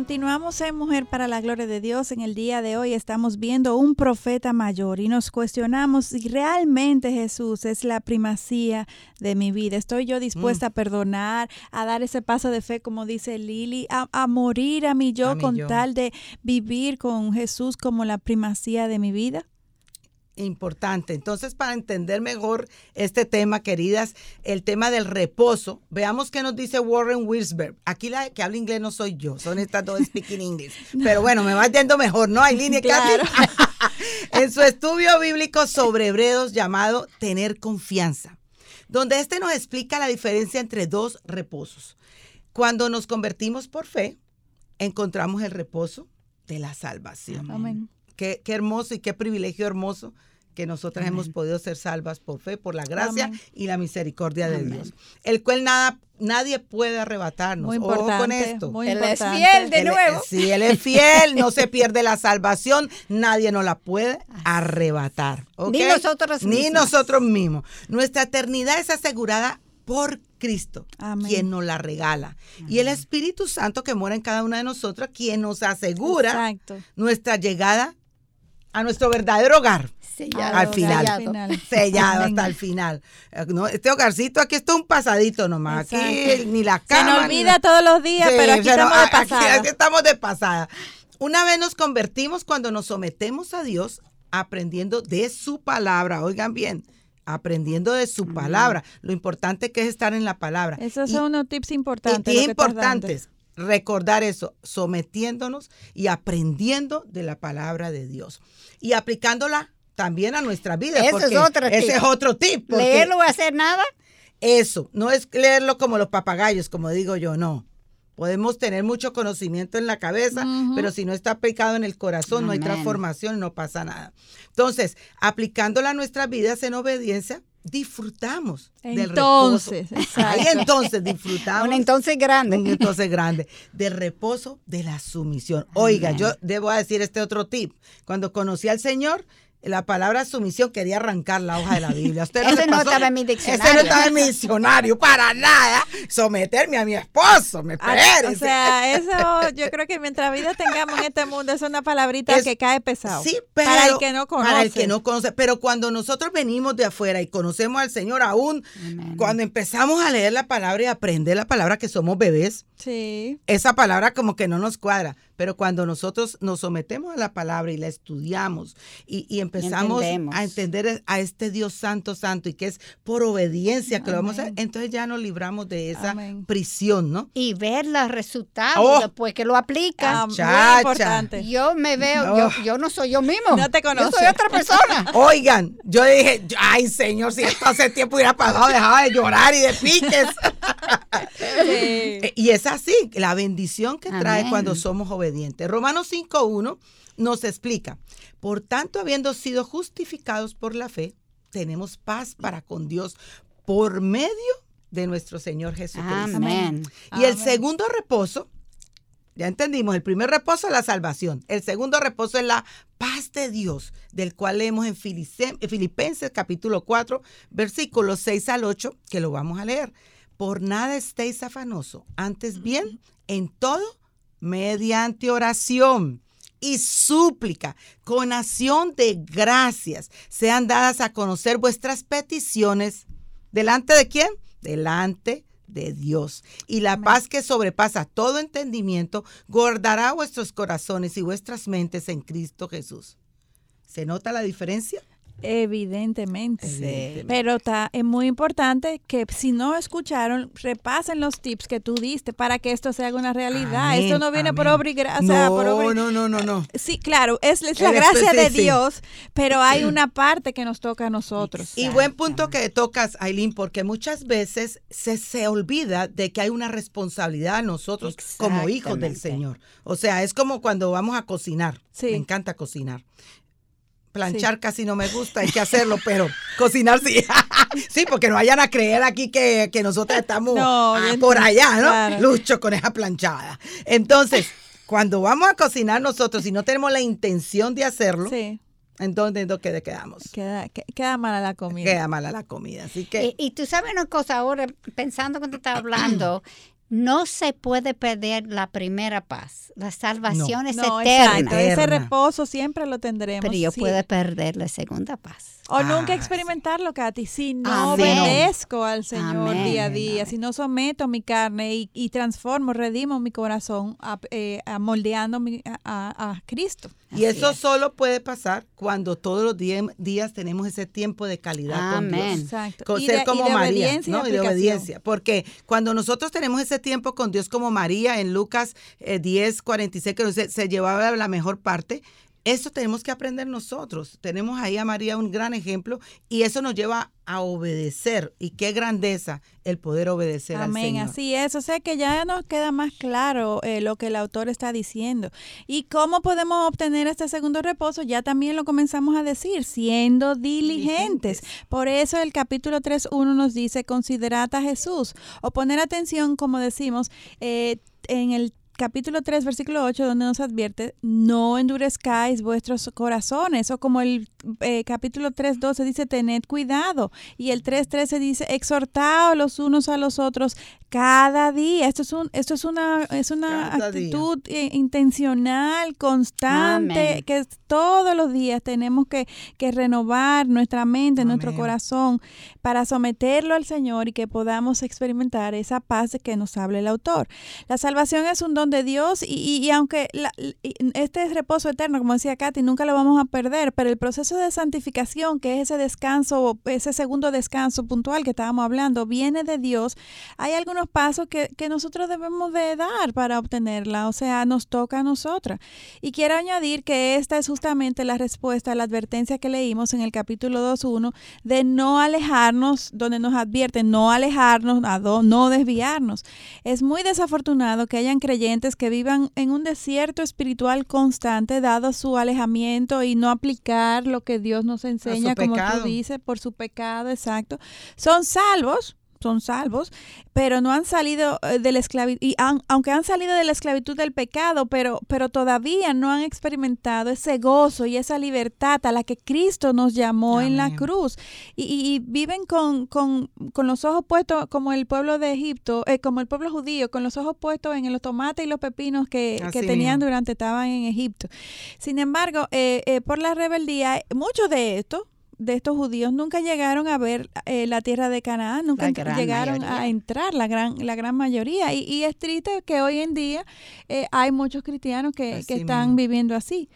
Continuamos en Mujer para la Gloria de Dios. En el día de hoy estamos viendo un profeta mayor y nos cuestionamos si realmente Jesús es la primacía de mi vida. ¿Estoy yo dispuesta a perdonar, a dar ese paso de fe, como dice Lili, a, a morir a mi yo A con yo. tal de vivir con Jesús como la primacía de mi vida? Importante. Entonces, para entender mejor este tema, queridas, el tema del reposo, veamos qué nos dice Warren Wilsberg. Aquí la que habla inglés no soy yo, son estas dos speaking English. Pero bueno, me va yendo mejor, ¿no? Aileen y Katy. en su estudio bíblico sobre hebreos llamado Tener confianza, donde este nos explica la diferencia entre dos reposos. Cuando nos convertimos por fe, encontramos el reposo de la salvación. Amén. qué, qué hermoso y qué privilegio hermoso que nosotras hemos podido ser salvas por fe, por la gracia Amén. y la misericordia de Amén. Dios, el cual nada, nadie puede arrebatarnos. Muy Ojo con esto. Muy Él es fiel de Él- nuevo. Si Él es fiel, no se pierde la salvación, nadie nos la puede arrebatar. Ni nosotros Ni mismas. nosotros mismos. Nuestra eternidad es asegurada por Cristo, Amén. quien nos la regala. Y el Espíritu Santo que mora en cada una de nosotros, quien nos asegura Exacto. nuestra llegada a nuestro verdadero hogar. Sellado, al final. sellado. Hasta el final. Eh, no, este hogarcito aquí está un pasadito nomás. Aquí ni la Se cama. nos ni olvida la- todos los días, Sí, pero aquí estamos de aquí- pasada. aquí estamos de pasada. Una vez nos convertimos cuando nos sometemos a Dios aprendiendo de su palabra. Oigan bien, aprendiendo de su palabra. Lo importante que es estar en la palabra. Esos Y- son unos tips y importantes. es lo que estás dando. importante recordar eso, sometiéndonos y aprendiendo de la palabra de Dios y aplicándola también a nuestra vida. Ese es porque otro Ese tip. es otro tip. porque Leerlo o hacer nada. Eso, no es leerlo como los papagayos, como digo yo, no. Podemos tener mucho conocimiento en la cabeza, pero si no está aplicado en el corazón, no hay transformación, no pasa nada. Entonces, aplicándola a nuestras vidas en obediencia, disfrutamos del reposo. Entonces, Ahí entonces disfrutamos. Un entonces grande. Un entonces grande. Del reposo de la sumisión. Oiga, yo debo decir este otro tip. Cuando conocí al Señor, la palabra sumisión quería arrancar la hoja de la Biblia. ¿A ¿Usted no estaba en mi Ese diccionario. no estaba en mi diccionario, para nada. Someterme a mi esposo, me Ah, espere. O sea, eso yo creo que mientras vida tengamos en este mundo es una palabrita Es- que cae pesado. Sí, pero para el que no conoce. Para el que no conoce. Pero cuando nosotros venimos de afuera y conocemos al Señor aún, cuando empezamos a leer la palabra y aprender la palabra que somos bebés, Sí. esa palabra como que no nos cuadra, pero cuando nosotros nos sometemos a la palabra y la estudiamos y, y empezamos Entendemos. a entender a este Dios santo, santo y que es por obediencia que lo vamos a hacer, entonces ya nos libramos de esa Amén. prisión, ¿no? Y ver los resultados Oh. después que lo aplica. Ah, muy Chacha. importante. Yo me veo, No. yo, yo no soy yo mismo. No te Yo conoce. soy otra persona. Oigan, yo dije, ay Señor, si esto hace tiempo hubiera pasado, dejaba de llorar y de piques. Sí. Y es así, la bendición que trae cuando somos obedientes. Romanos 5.1 nos explica, por tanto, habiendo sido justificados por la fe, tenemos paz para con Dios por medio de nuestro Señor Jesucristo. Amén. Y el Amén. segundo reposo, ya entendimos, el primer reposo es la salvación, el segundo reposo es la paz de Dios, del cual leemos en Filipenses capítulo 4, versículos 6 al 8, que lo vamos a leer. Por nada estéis afanoso, antes bien, en todo, mediante oración y súplica, con acción de gracias, sean dadas a conocer vuestras peticiones. ¿Delante de quién? Delante de Dios. Y la paz que sobrepasa todo entendimiento guardará vuestros corazones y vuestras mentes en Cristo Jesús. ¿Se nota la diferencia? Evidentemente. Evidentemente. Pero ta- es muy importante que si no escucharon, repasen los tips que tú diste para que esto se haga una realidad. Amén, esto no viene por obra, o sea, no, por obra- no, no, no, no. Sí, claro, es, es la El gracia de. Dios, pero hay una parte que nos toca a nosotros. Y buen punto que tocas, Aileen, porque muchas veces se, se olvida de que hay una responsabilidad a nosotros como hijos del. Señor. O sea, es como cuando vamos a cocinar. Sí. Me encanta cocinar. Planchar casi no me gusta, hay que hacerlo, pero cocinar sí. sí, porque no vayan a creer aquí que, que nosotros estamos No, ah, por allá, ¿no? claro. Lucho con esa planchada. Entonces, cuando vamos a cocinar nosotros, si no tenemos la intención de hacerlo, Sí, entonces ¿dónde quedamos? queda, que- queda mala la comida. Queda mala la comida. Así que Y, y tú sabes una cosa ahora, pensando que te estás hablando, no se puede perder la primera paz. La salvación es no, eterna. exacto. Ese reposo siempre lo tendremos. Pero yo sí. puedo perder la segunda paz. O nunca Ah, experimentarlo, Katy. Si no Amén. obedezco al Señor Amén. día a día, si no someto mi carne y, y transformo, redimo mi corazón, a, eh, a moldeando mi- a, Cristo. Y Así eso es. solo puede pasar cuando todos los días tenemos ese tiempo de calidad con Amén. Dios. Exacto. Con Y ser de- y como de María, obediencia y ¿no? Y de obediencia. Porque cuando nosotros tenemos ese tiempo con Dios como María en Lucas eh, 10, 46, que dice, se llevaba la mejor parte, Eso tenemos que aprender nosotros. Tenemos ahí a María un gran ejemplo y eso nos lleva a obedecer. Y qué grandeza el poder obedecer Amén, al Señor. así es. O sea que ya nos queda más claro eh, lo que el autor está diciendo. ¿Y cómo podemos obtener este segundo reposo? Ya también lo comenzamos a decir, siendo diligentes. Por eso el capítulo 3.1 nos dice, considerad a Jesús. O poner atención, como decimos, eh, en el capítulo 3, versículo 8, donde nos advierte, no endurezcáis vuestros corazones, o como el eh, capítulo 3, 12 dice, tened cuidado, y el 3, 13 dice, exhortaos los unos a los otros cada día. Esto es, un, esto es una, es una Cada actitud eh, intencional, constante, Amén. que todos los días tenemos que, que renovar nuestra mente, nuestro corazón, para someterlo al Señor y que podamos experimentar esa paz de que nos habla el autor. La salvación es un don de Dios y, y- y aunque la- y este es reposo eterno, como decía Katy, nunca lo vamos a perder, pero el proceso de santificación, que es ese descanso, ese segundo descanso puntual que estábamos hablando, viene de Dios. Hay algunos pasos que, que nosotros debemos de dar para obtenerla, o sea, nos toca a nosotras. Y quiero añadir que esta es justamente la respuesta a la advertencia que leímos en el capítulo 2.1 de no alejarnos, donde nos advierten no alejarnos, no desviarnos. Es muy desafortunado que hayan creyentes que vivan en un desierto espiritual constante dado su alejamiento y no aplicar lo que Dios nos enseña, como tú dices, por su pecado, exacto. Son salvos, son salvos, pero no han salido eh, de la esclavitud, y han- aunque han salido de la esclavitud del pecado, pero, pero todavía no han experimentado ese gozo y esa libertad a la que Cristo nos llamó en la cruz. Y, y- y viven con, con, con los ojos puestos como el pueblo de Egipto, eh, como el pueblo judío, con los ojos puestos en los tomates y los pepinos que, que tenían mismo. durante estaban en Egipto. Sin embargo, eh, eh, por la rebeldía, muchos de estos de estos judíos nunca llegaron a ver eh, la tierra de Canaán, nunca llegaron mayoría. a entrar la gran la gran mayoría y, y es triste que hoy en día eh, hay muchos cristianos que, que están mismo. viviendo así.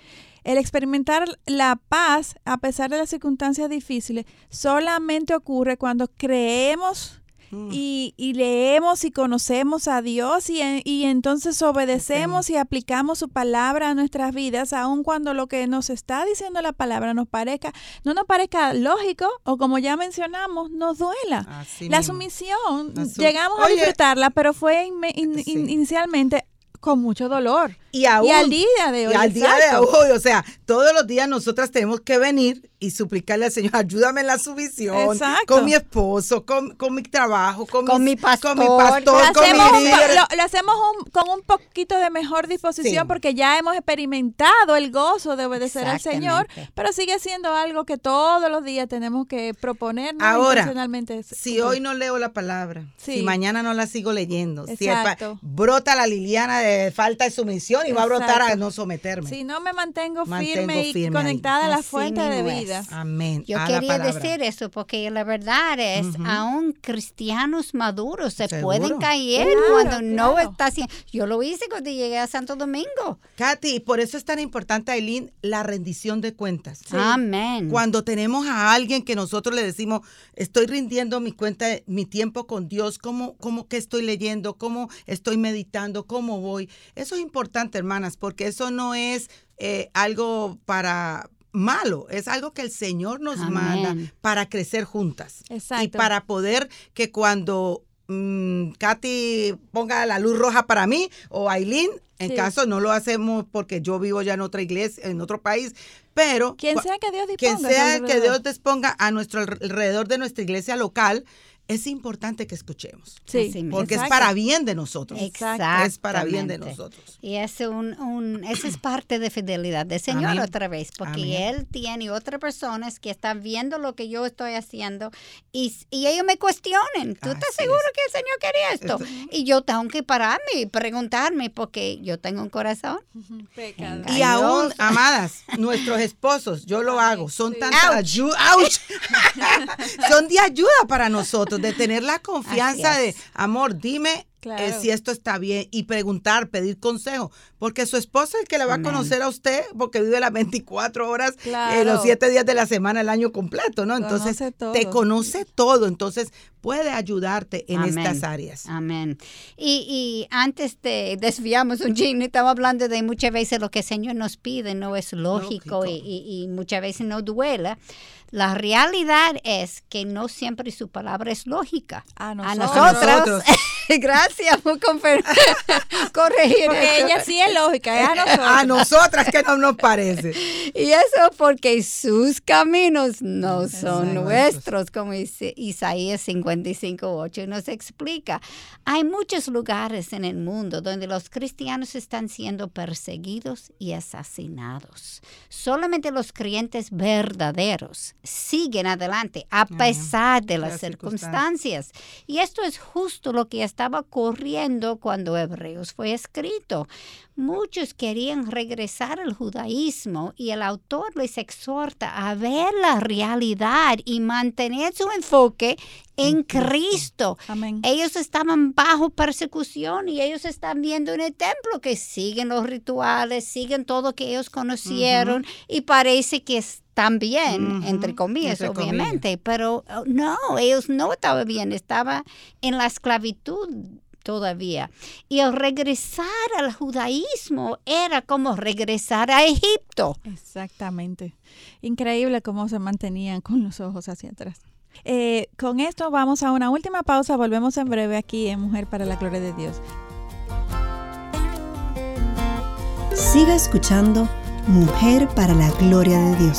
El experimentar la paz a pesar de las circunstancias difíciles solamente ocurre cuando creemos Mm. y, y leemos y conocemos a Dios y, en- y entonces obedecemos y aplicamos su palabra a nuestras vidas, aun cuando lo que nos está diciendo la palabra nos parezca, no nos parezca lógico o como ya mencionamos, nos duela. Así la mismo. sumisión, La llegamos a disfrutarla, pero fue in- Sí. inicialmente con mucho dolor. Y, aún, y al día de hoy. y al día de hoy, o sea, todos los días nosotras tenemos que venir y suplicarle al Señor, ayúdame en la sumisión, Exacto. con mi esposo, con, con mi trabajo, con, Con mis- mi pastor. con mi pastor, con hacemos, mi un- líder. lo- lo hacemos un- con un poquito de mejor disposición Sí. porque ya hemos experimentado el gozo de obedecer al Señor, pero sigue siendo algo que todos los días tenemos que proponernos Ahora. Si hoy no leo la palabra, Sí. si mañana no la sigo leyendo, si el brota la Liliana de falta de sumisión y va a brotar a no someterme. Si no me mantengo, Mantengo firme y ahí. conectada a la Así fuente de vida. Amén. Yo a quería decir eso porque la verdad es, Ujú. aún cristianos maduros se Seguro. pueden caer Claro, cuando no está haciendo. Yo lo hice cuando llegué a Santo Domingo. Katy, por eso es tan importante, Aileen, la rendición de cuentas. Amén. Cuando tenemos a alguien que nosotros le decimos, estoy rindiendo mi cuenta, mi tiempo con Dios, cómo, cómo que estoy leyendo, cómo estoy meditando, cómo voy. Eso es importante, hermanas, porque eso no es eh, algo para malo, es algo que el Señor nos Amén. manda para crecer juntas. Exacto. Y para poder que cuando mm, Katy ponga la luz roja para mí o Aileen, en Sí. caso no lo hacemos porque yo vivo ya en otra iglesia, en otro país, pero Quien sea que Dios quien disponga. a su sea que. Dios disponga a nuestro alre- alrededor de nuestra iglesia local, es importante que escuchemos. Sí. Porque exacto. es para bien de nosotros. Exacto. Es para bien de nosotros. Y es un, un, eso es parte de fidelidad del Señor Amén. otra vez, porque Amén. Él tiene otras personas que están viendo lo que yo estoy haciendo y, y ellos me cuestionen. ¿Tú estás Así seguro es. que el Señor quería esto? Y yo tengo que pararme y preguntarme porque yo tengo un corazón. Pecado. Y aún, amadas, nuestros esposos, yo lo hago, son sí. tanta ayuda, son de ayuda para nosotros, de tener la confianza de, amor, dime Claro. eh, si esto está bien y preguntar, pedir consejo, porque su esposo es el que la va a conocer a usted, porque vive las 24 horas, eh, Claro. los 7 días de la semana, el año completo, ¿no? Entonces, Conoce todo. te conoce todo, entonces puede ayudarte en Amén. estas áreas. Amén. Y, y antes de desviamos un chin, estamos hablando de muchas veces lo que el Señor nos pide no es lógico, Lógico. Y, y- y muchas veces no duela. La realidad es que no siempre su palabra es lógica. A A nosotros. nosotras. nosotros. Gracias por corregir. Porque eso. ella sí es lógica, es a nosotros. A nosotras que no nos parece. Y eso porque sus caminos no son Exacto. nuestros, como dice Isaías 55.8 nos explica. Hay muchos lugares en el mundo donde los cristianos están siendo perseguidos y asesinados. Solamente los creyentes verdaderos siguen adelante a pesar de las Las circunstancias. Y esto es justo lo que estaba ocurriendo cuando Hebreos fue escrito. Muchos querían regresar al judaísmo y el autor les exhorta a ver la realidad y mantener su enfoque en Cristo. Amén. Ellos estaban bajo persecución y ellos están viendo en el templo que siguen los rituales, siguen todo que ellos conocieron y parece que están bien, Ujú, entre comillas, entre comillas. obviamente, pero oh, no, ellos no estaban bien, estaban en la esclavitud todavía. Y el regresar al judaísmo era como regresar a Egipto. Exactamente. Increíble cómo se mantenían con los ojos hacia atrás. Eh, con esto vamos a una última pausa. Volvemos en breve aquí en Mujer para la Gloria de Dios. Siga escuchando Mujer para la Gloria de Dios.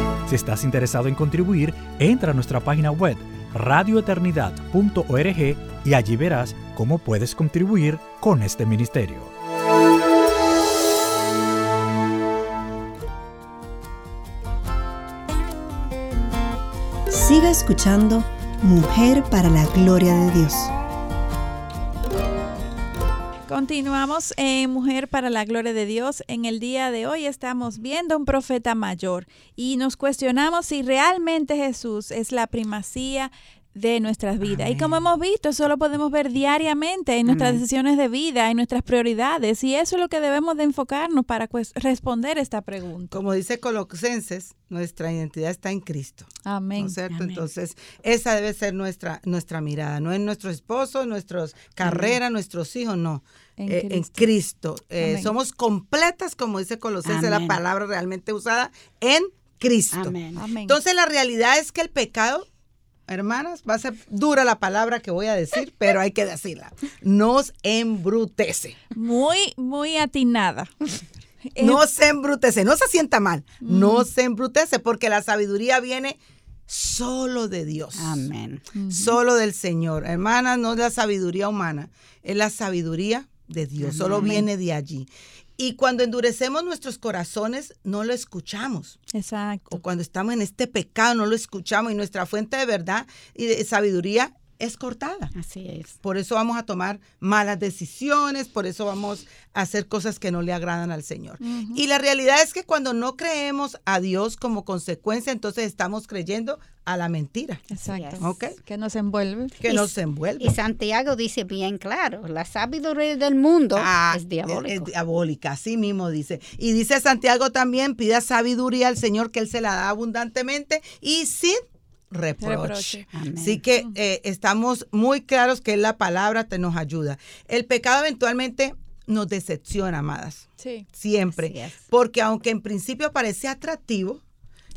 Si estás interesado en contribuir, entra a nuestra página web radioeternidad.org y allí verás cómo puedes contribuir con este ministerio. Siga escuchando Mujer para la Gloria de Dios. Continuamos en Mujer para la Gloria de Dios. En el día de hoy estamos viendo un profeta mayor y nos cuestionamos si realmente Jesús es la primacía de nuestras vidas. Y como hemos visto, eso lo podemos ver diariamente en nuestras Amén. decisiones de vida, en nuestras prioridades. Y eso es lo que debemos de enfocarnos para cues- responder esta pregunta. Como dice Colosenses, nuestra identidad está en Cristo. Amén. ¿No es cierto? Amén. Entonces, esa debe ser nuestra, nuestra mirada, no en nuestro esposo, nuestras carreras, nuestros hijos, no. En Eh, en Cristo. Eh, somos completas, como dice Colosenses, la palabra realmente usada, en Cristo. Amén. Entonces, la realidad es que el pecado, hermanas, va a ser dura la palabra que voy a decir, pero hay que decirla. Nos embrutece. Muy, muy atinada. No se embrutece, no se sienta mal, no se embrutece porque la sabiduría viene solo de Dios. Amén. Solo del Señor. Hermanas, no es la sabiduría humana, es la sabiduría de Dios, solo viene de allí. Y cuando endurecemos nuestros corazones, no lo escuchamos. Exacto. O cuando estamos en este pecado, no lo escuchamos y nuestra fuente de verdad y de sabiduría es cortada. Así es. Por eso vamos a tomar malas decisiones, por eso vamos a hacer cosas que no le agradan al Señor. Y la realidad es que cuando no creemos a Dios como consecuencia, entonces estamos creyendo a la mentira Exacto. es. Ok. Que nos envuelve. que Y- nos envuelve. Y Santiago dice bien claro, la sabiduría del mundo Ah, es diabólico. Es diabólica, así mismo dice. Y dice Santiago también, pida sabiduría al Señor que Él se la da abundantemente y sin reproche. Así que eh, estamos muy claros que la palabra te nos ayuda. El pecado eventualmente nos decepciona, amadas. Sí. Siempre. Porque aunque en principio parece atractivo,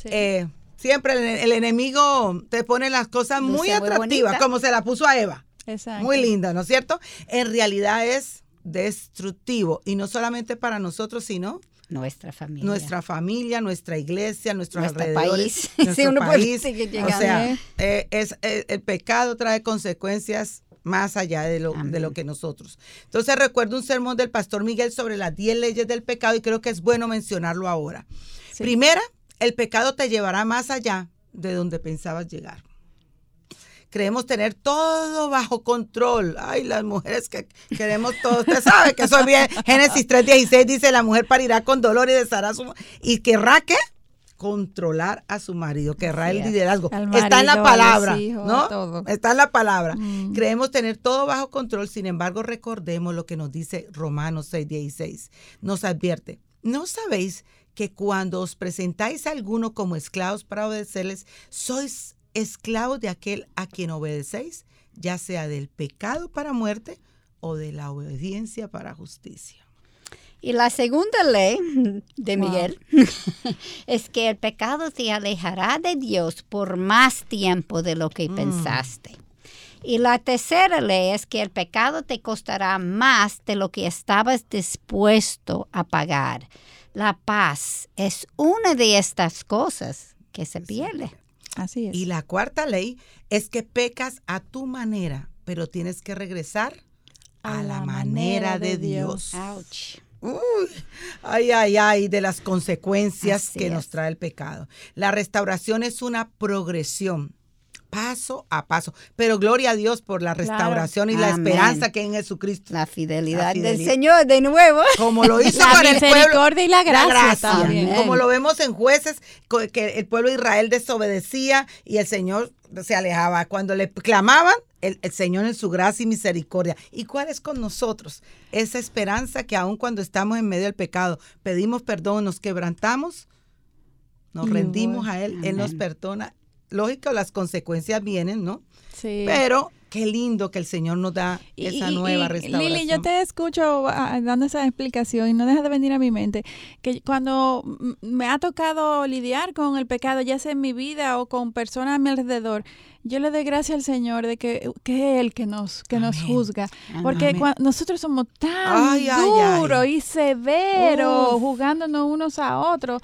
sí. eh, siempre el, el enemigo te pone las cosas Luce muy atractivas, como se la puso a Eva. Exacto. Muy linda, ¿no es cierto? En realidad es destructivo y no solamente para nosotros, sino Nuestra familia. nuestra familia, nuestra iglesia, nuestros Nuestro alrededores, país. nuestro Sí, uno puede país. seguir O llegando. sea, eh, es, eh, el pecado trae consecuencias más allá de lo, de lo que nosotros. Entonces recuerdo un sermón del pastor Miguel sobre las 10 leyes del pecado y creo que es bueno mencionarlo ahora. Primera, el pecado te llevará más allá de donde pensabas llegar. Creemos tener todo bajo control. Ay, las mujeres que queremos todo. Usted sabe que eso bien. Génesis 3.16 dice, la mujer parirá con dolor y deshará su... ¿Y querrá qué? controlar a su marido, querrá el liderazgo. Está en la palabra, ¿no? Está en la palabra. Creemos tener todo bajo control, sin embargo, recordemos lo que nos dice Romanos 6:16. Nos advierte, ¿no sabéis que cuando os presentáis a alguno como esclavos para obedecerles, sois esclavos de aquel a quien obedecéis, ya sea del pecado para muerte o de la obediencia para justicia. Y la segunda ley de Miguel es que el pecado te alejará de Dios por más tiempo de lo que mm. pensaste. Y la tercera ley es que el pecado te costará más de lo que estabas dispuesto a pagar. La paz es una de estas cosas que se pierde. Así es. Y la cuarta ley es que pecas a tu manera, pero tienes que regresar a, la, manera, de, Dios. ay, ay, ay, de las consecuencias que nos trae el pecado. La restauración es una progresión paso a paso. Pero gloria a Dios por la restauración y la esperanza que hay en Jesucristo. La fidelidad, del Señor de nuevo. Como lo hizo con el pueblo. y la gracia. Como lo vemos en jueces, que el pueblo de Israel desobedecía y el Señor se alejaba. Cuando le clamaban, el, el, Señor en su gracia y misericordia. ¿Y cuál es con nosotros? Esa esperanza que aun cuando estamos en medio del pecado, pedimos perdón, nos quebrantamos, nos rendimos a Él, Él nos perdona lógico, las consecuencias vienen, ¿no? Sí. Pero qué lindo que el Señor nos da esa nueva restauración. Lili, yo te escucho ah, dando esa explicación y no deja de venir a mi mente que cuando me ha tocado lidiar con el pecado, ya sea en mi vida o con personas a mi alrededor, yo le doy gracias al Señor de que, que es Él que nos, que nos juzga. Porque nosotros somos tan duros y severos, jugándonos unos a otros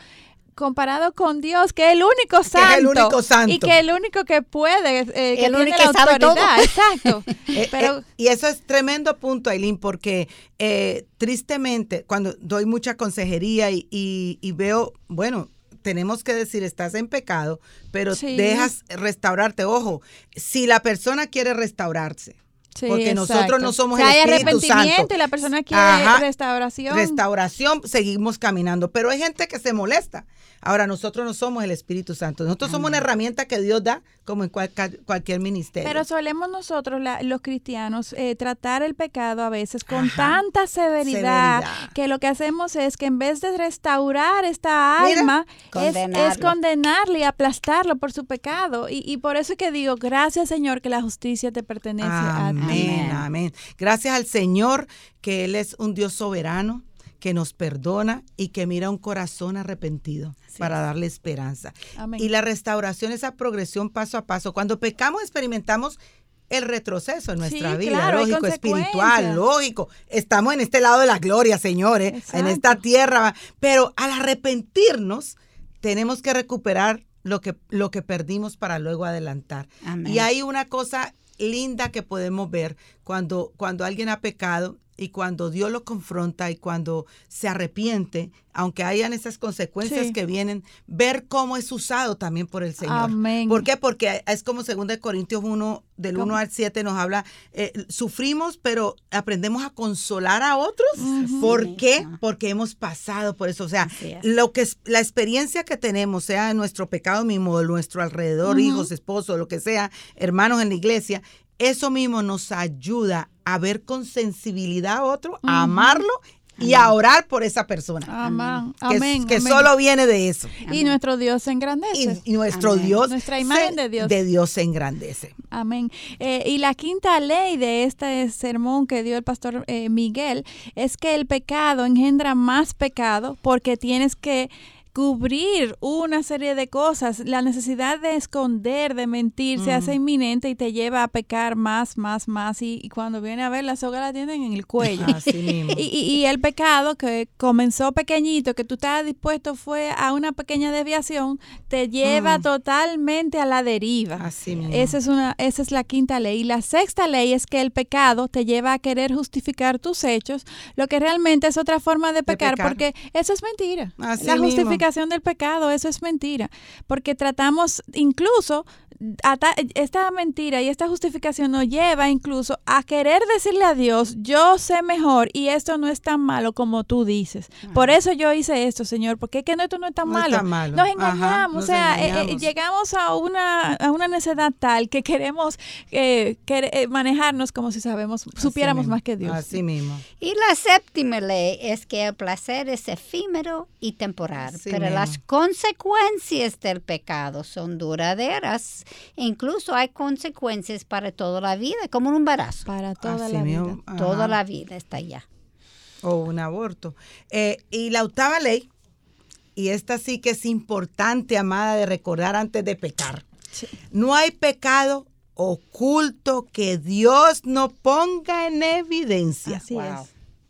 comparado con Dios, que es el único santo. el único santo. Y que es el único que puede, eh, que el único que sabe Todo. Exacto. Eh, eh, y eso es tremendo punto, Aileen, porque tristemente, cuando doy mucha consejería y, veo, bueno, tenemos que decir, estás en pecado, pero dejas restaurarte. Ojo, si la persona quiere restaurarse, porque nosotros no somos el Espíritu Santo. y la persona quiere restauración. Restauración, seguimos caminando. Pero hay gente que se molesta. Ahora, nosotros no somos el Espíritu Santo. Nosotros somos una herramienta que Dios da como en cualquier ministerio. Pero solemos nosotros, los cristianos, eh, tratar el pecado a veces con tanta severidad, que lo que hacemos es que en vez de restaurar esta alma, es, condenarle y aplastarlo por su pecado. Y, por eso es que digo, gracias Señor que la justicia te pertenece a ti. Amén, amén. Gracias al Señor que Él es un Dios soberano que nos perdona y que mira un corazón arrepentido para darle esperanza. Y la restauración, esa progresión paso a paso. Cuando pecamos experimentamos el retroceso en nuestra vida, lógico, espiritual, lógico. Estamos en este lado de la gloria, señores, en esta tierra, pero al arrepentirnos tenemos que recuperar lo que, lo que perdimos para luego adelantar. Y hay una cosa linda que podemos ver cuando, cuando alguien ha pecado y cuando Dios lo confronta y cuando se arrepiente, aunque hayan esas consecuencias que vienen, ver cómo es usado también por el Señor. Amén. ¿Por qué? Porque es como 2 Corintios 1, del 1 al 7 nos habla, eh, sufrimos, pero aprendemos a consolar a otros. ¿Por qué? Porque hemos pasado por eso. O sea, lo que es, la experiencia que tenemos, sea en nuestro pecado mismo, de nuestro alrededor, hijos, esposos, lo que sea, hermanos en la iglesia, eso mismo nos ayuda a ver con sensibilidad a otro, a amarlo y a orar por esa persona. Amén. Que, amén, que solo viene de eso. Y nuestro Dios se engrandece. Y, nuestro Dios. Nuestra imagen de Dios. De Dios se engrandece. Amén. Eh, y la quinta ley de este sermón que dio el pastor eh, Miguel es que el pecado engendra más pecado porque tienes que cubrir una serie de cosas. La necesidad de esconder, de mentir, se hace inminente y te lleva a pecar más, más, más. Y, cuando viene a ver, la soga la tienen en el cuello. Así mismo. Y, y, el pecado que comenzó pequeñito, que tú estabas dispuesto fue a una pequeña desviación, te lleva Mm. totalmente a la deriva. Así mismo. Esa es, una, esa es la quinta ley. Y la sexta ley es que el pecado te lleva a querer justificar tus hechos, lo que realmente es otra forma de pecar, pecar. porque eso es mentira. Así la mismo. justificación del pecado, eso es mentira. Porque tratamos incluso, esta mentira y esta justificación nos lleva incluso a querer decirle a Dios, yo sé mejor y esto no es tan malo como tú dices. Por eso yo hice esto, Señor, porque es que no, esto no es tan No malo. tan malo. Nos Ajá, engañamos, nos o sea, eh, eh, llegamos a una, a una necedad tal que queremos eh, eh, manejarnos como si sabemos, supiéramos mismo, más que Dios. Así mismo. Y la séptima ley es que el placer es efímero y temporal, Así pero mismo. las consecuencias del pecado son duraderas. E incluso hay consecuencias para toda la vida, como un embarazo. Para toda Así la vida. Ajá. Toda la vida está allá. o un aborto. Eh, y la octava ley, y esta sí que es importante, amada, de recordar antes de pecar. No hay pecado oculto que Dios no ponga en evidencia. Así Wow. es.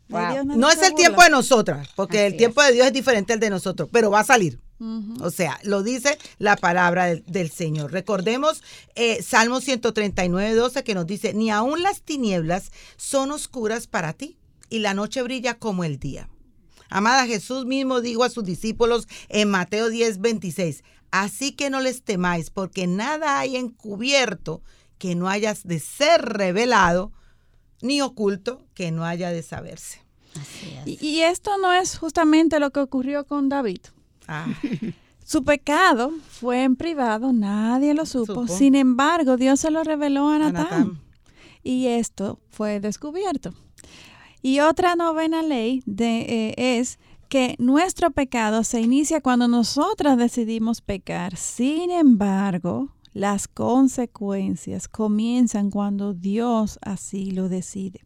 Wow. No es el tiempo de nosotras, porque Así el tiempo es. de Dios es diferente al de nosotros, pero va a salir. O sea, lo dice la palabra del, del Señor. Recordemos eh, Salmo 139, 12 que nos dice, ni aun las tinieblas son oscuras para ti y la noche brilla como el día. Amada, Jesús mismo dijo a sus discípulos en Mateo 10, 26, así que no les temáis porque nada hay encubierto que no hayas de ser revelado, ni oculto que no haya de saberse. Así es. Y, y esto no es justamente lo que ocurrió con David. Ah, Su pecado fue en privado, nadie lo supo. Supo. Sin embargo, Dios se lo reveló a. Natán. y esto fue descubierto. Y otra novena ley de, eh, es que nuestro pecado se inicia cuando nosotras decidimos pecar. Sin embargo, las consecuencias comienzan cuando Dios así lo decide.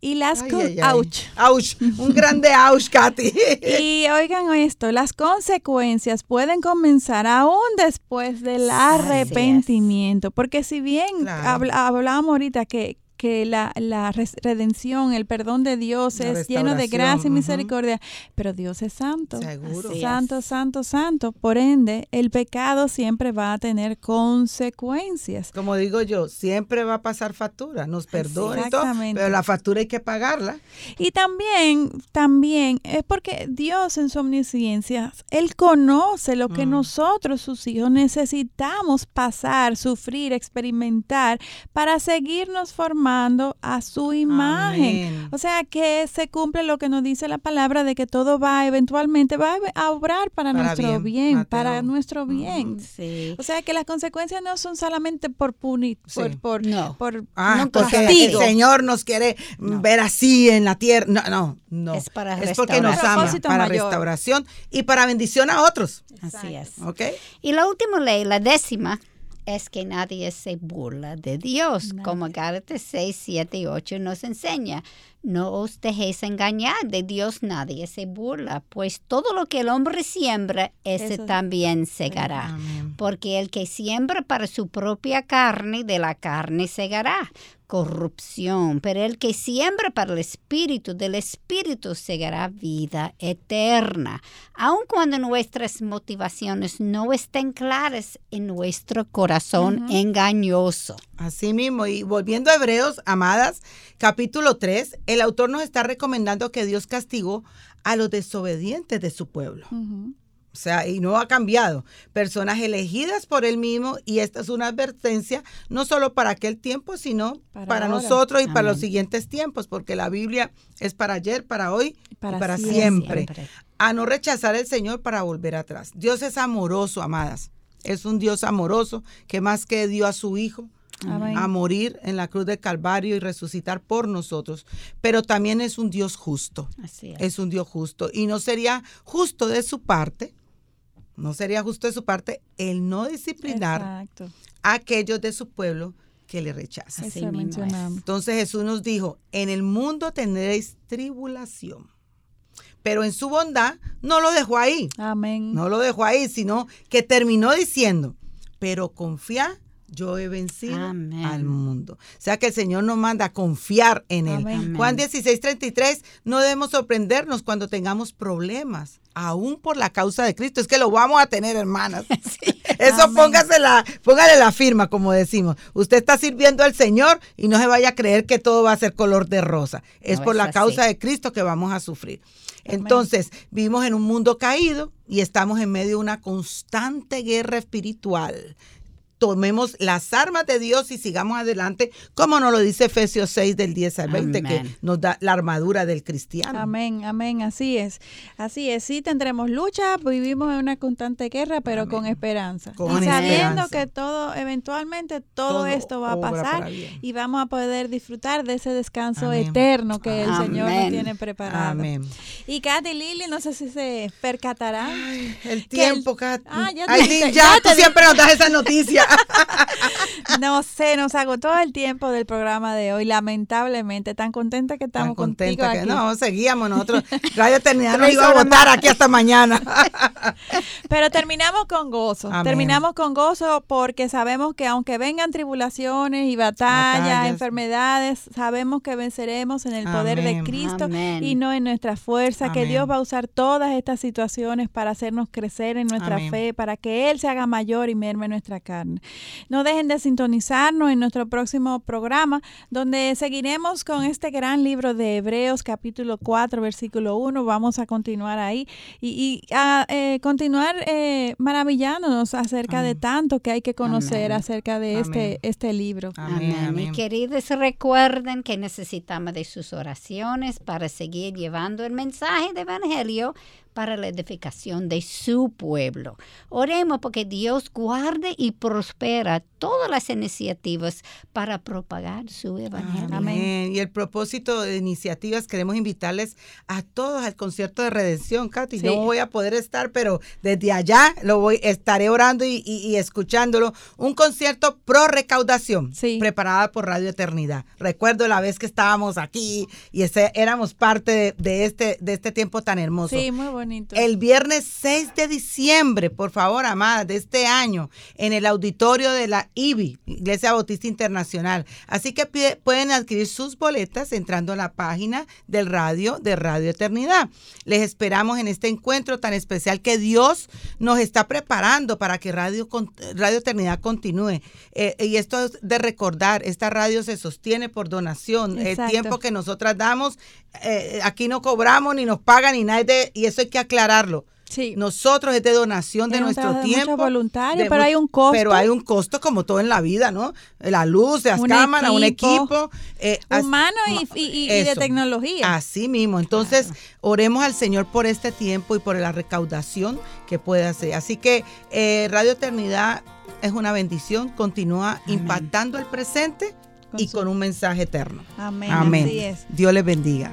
Y las Ay, con- ay, ay. ouch. Ouch. Un grande ouch, Katy. Y oigan esto, las consecuencias pueden comenzar aún después del arrepentimiento, porque si bien Claro. habl- hablábamos ahorita que, que la, la redención, el perdón de Dios La es lleno de gracia y misericordia, pero Dios es santo. Seguro. Santo, es. santo, santo. Por ende, el pecado siempre va a tener consecuencias. Como digo yo, siempre va a pasar factura. Nos perdona y todo, Exactamente. pero la factura hay que pagarla. Y también, también es porque Dios en su omnisciencia, Él conoce lo que Mm. nosotros, sus hijos, necesitamos pasar, sufrir, experimentar para seguirnos formando a su imagen. Amén. O sea que se cumple lo que nos dice la palabra de que todo va eventualmente va a obrar para, Para nuestro bien, para nuestro bien. Sí. O sea que las consecuencias no son solamente por punir, por, Sí. por, No. por Ah, No, porque castigo. el Señor nos quiere ver así en la tierra. No, no, no. Es para porque nos ama, Propósito para mayor. restauración y para bendición a otros. Así es. ¿Ok? Y la última ley, la décima, es que nadie se burla de Dios, como Gálatas 6, 7 y 8 nos enseña. No os dejéis engañar, de Dios nadie se burla, pues todo lo que el hombre siembra, ese Eso- también segará. Amén. Porque el que siembra para su propia carne, de la carne segará corrupción, pero el que siembra para el espíritu, del espíritu segará vida eterna. Aun cuando nuestras motivaciones no estén claras en nuestro corazón engañoso. Así mismo, y volviendo a Hebreos, amadas, capítulo 3, el autor nos está recomendando que Dios castigó a los desobedientes de su pueblo. O sea, y no ha cambiado. Personas elegidas por él mismo y esta es una advertencia no solo para aquel tiempo, sino Para nosotros y para los siguientes tiempos, porque la Biblia es para ayer, para hoy y Para para, siempre. siempre. A no rechazar el Señor para volver atrás. Dios es amoroso, amadas. Es un Dios amoroso que más que dio a su Hijo Amén. a morir en la cruz del Calvario y resucitar por nosotros, pero también es un Dios justo Así es. es un Dios justo. Y no sería justo de su parte, no sería justo de su parte el no disciplinar Exacto. a aquellos de su pueblo que le rechazan. Así Eso mismo es. mencionamos. Entonces Jesús nos dijo, en el mundo tendréis tribulación, Pero en su bondad no lo dejó ahí. Amén. No lo dejó ahí, sino que terminó diciendo, pero confía yo he vencido Amén. al mundo. O sea que el Señor nos manda a confiar en Él. Amén. Juan 16, 33, no debemos sorprendernos cuando tengamos problemas, aún por la causa de Cristo. Es que lo vamos a tener, hermanas. Eso Amén. póngasela, póngale la firma, como decimos. Usted está sirviendo al Señor y no se vaya a creer que todo va a ser color de rosa. Es No por la así. causa de Cristo que vamos a sufrir. Entonces, vivimos en un mundo caído y estamos en medio de una constante guerra espiritual. Tomemos las armas de Dios y sigamos adelante, como nos lo dice Efesios 6 del 10 al 20, que nos da la armadura del cristiano. Amén, amén, así es. Así es, sí tendremos lucha, vivimos en una constante guerra, pero con esperanza. Con y sabiendo esperanza. que todo, eventualmente todo, Todo esto va a pasar y vamos a poder disfrutar de ese descanso Amén. eterno que el Señor nos tiene preparado. Amén. Y Katy Lili, no sé si se percatarán. El que el- tiempo, Kat. Ah, ya te ya, ya tú te siempre nos das esa noticia. No sé, nos agotó el tiempo del programa de hoy, lamentablemente. Tan contenta que Tan estamos contigo contenta que aquí. no, seguíamos nosotros. Radio Eternidad nos iba a votar aquí hasta mañana. Pero terminamos con gozo. Amén. Terminamos con gozo porque sabemos que aunque vengan tribulaciones y batallas, Batallas. enfermedades, sabemos que venceremos en el poder de. Cristo Amén. y no en nuestra fuerza, que. Dios va a usar todas estas situaciones para hacernos crecer en nuestra Amén. fe, para que Él se haga mayor y merme nuestra carne. No dejen de sintonizarnos en nuestro próximo programa, donde seguiremos con este gran libro de Hebreos, capítulo 4, versículo 1. Vamos a continuar ahí y, y a eh, continuar eh, maravillándonos acerca de tanto que hay que conocer Amén. acerca de este, Amén. este libro. Amén, Amén. amén. Y queridos, recuerden que necesitamos de sus oraciones para seguir llevando el mensaje del Evangelio para la edificación de su pueblo. Oremos porque Dios guarde y prospera todas las iniciativas para propagar su Evangelio. Amén. Y el propósito de iniciativas, queremos invitarles a todos al concierto de redención, Katy. Sí. Yo no voy a poder estar, pero desde allá lo voy, estaré orando y, y- y escuchándolo. Un concierto pro recaudación, Sí. preparada por Radio Eternidad. Recuerdo la vez que estábamos aquí y ese, éramos parte de, de este, de este tiempo tan hermoso. Sí, muy bonito. El viernes 6 de diciembre, por favor, amadas, de este año, en el auditorio de la IBI, Iglesia Bautista Internacional. Así que pide- pueden adquirir sus boletas entrando a la página del radio de Radio Eternidad. Les esperamos en este encuentro tan especial que Dios nos está preparando para que Radio, radio Eternidad continúe. Eh, y esto es de recordar, esta radio se sostiene por donación. El tiempo que nosotras damos, eh, aquí no cobramos ni nos pagan ni nada, de- y eso hay que aclararlo. Sí. Nosotros es de donación de nuestro de tiempo. voluntario, pero hay un costo. Pero hay un costo como todo en la vida, ¿no? La luz, las Un cámaras, un equipo, eh, humano y, de tecnología. Así mismo. Entonces, oremos al Señor por este tiempo y por la recaudación que puede hacer. Así que eh, Radio Eternidad es una bendición. Continúa impactando el presente Con y su- con un mensaje eterno. Amén. Amén. Así es. Dios les bendiga.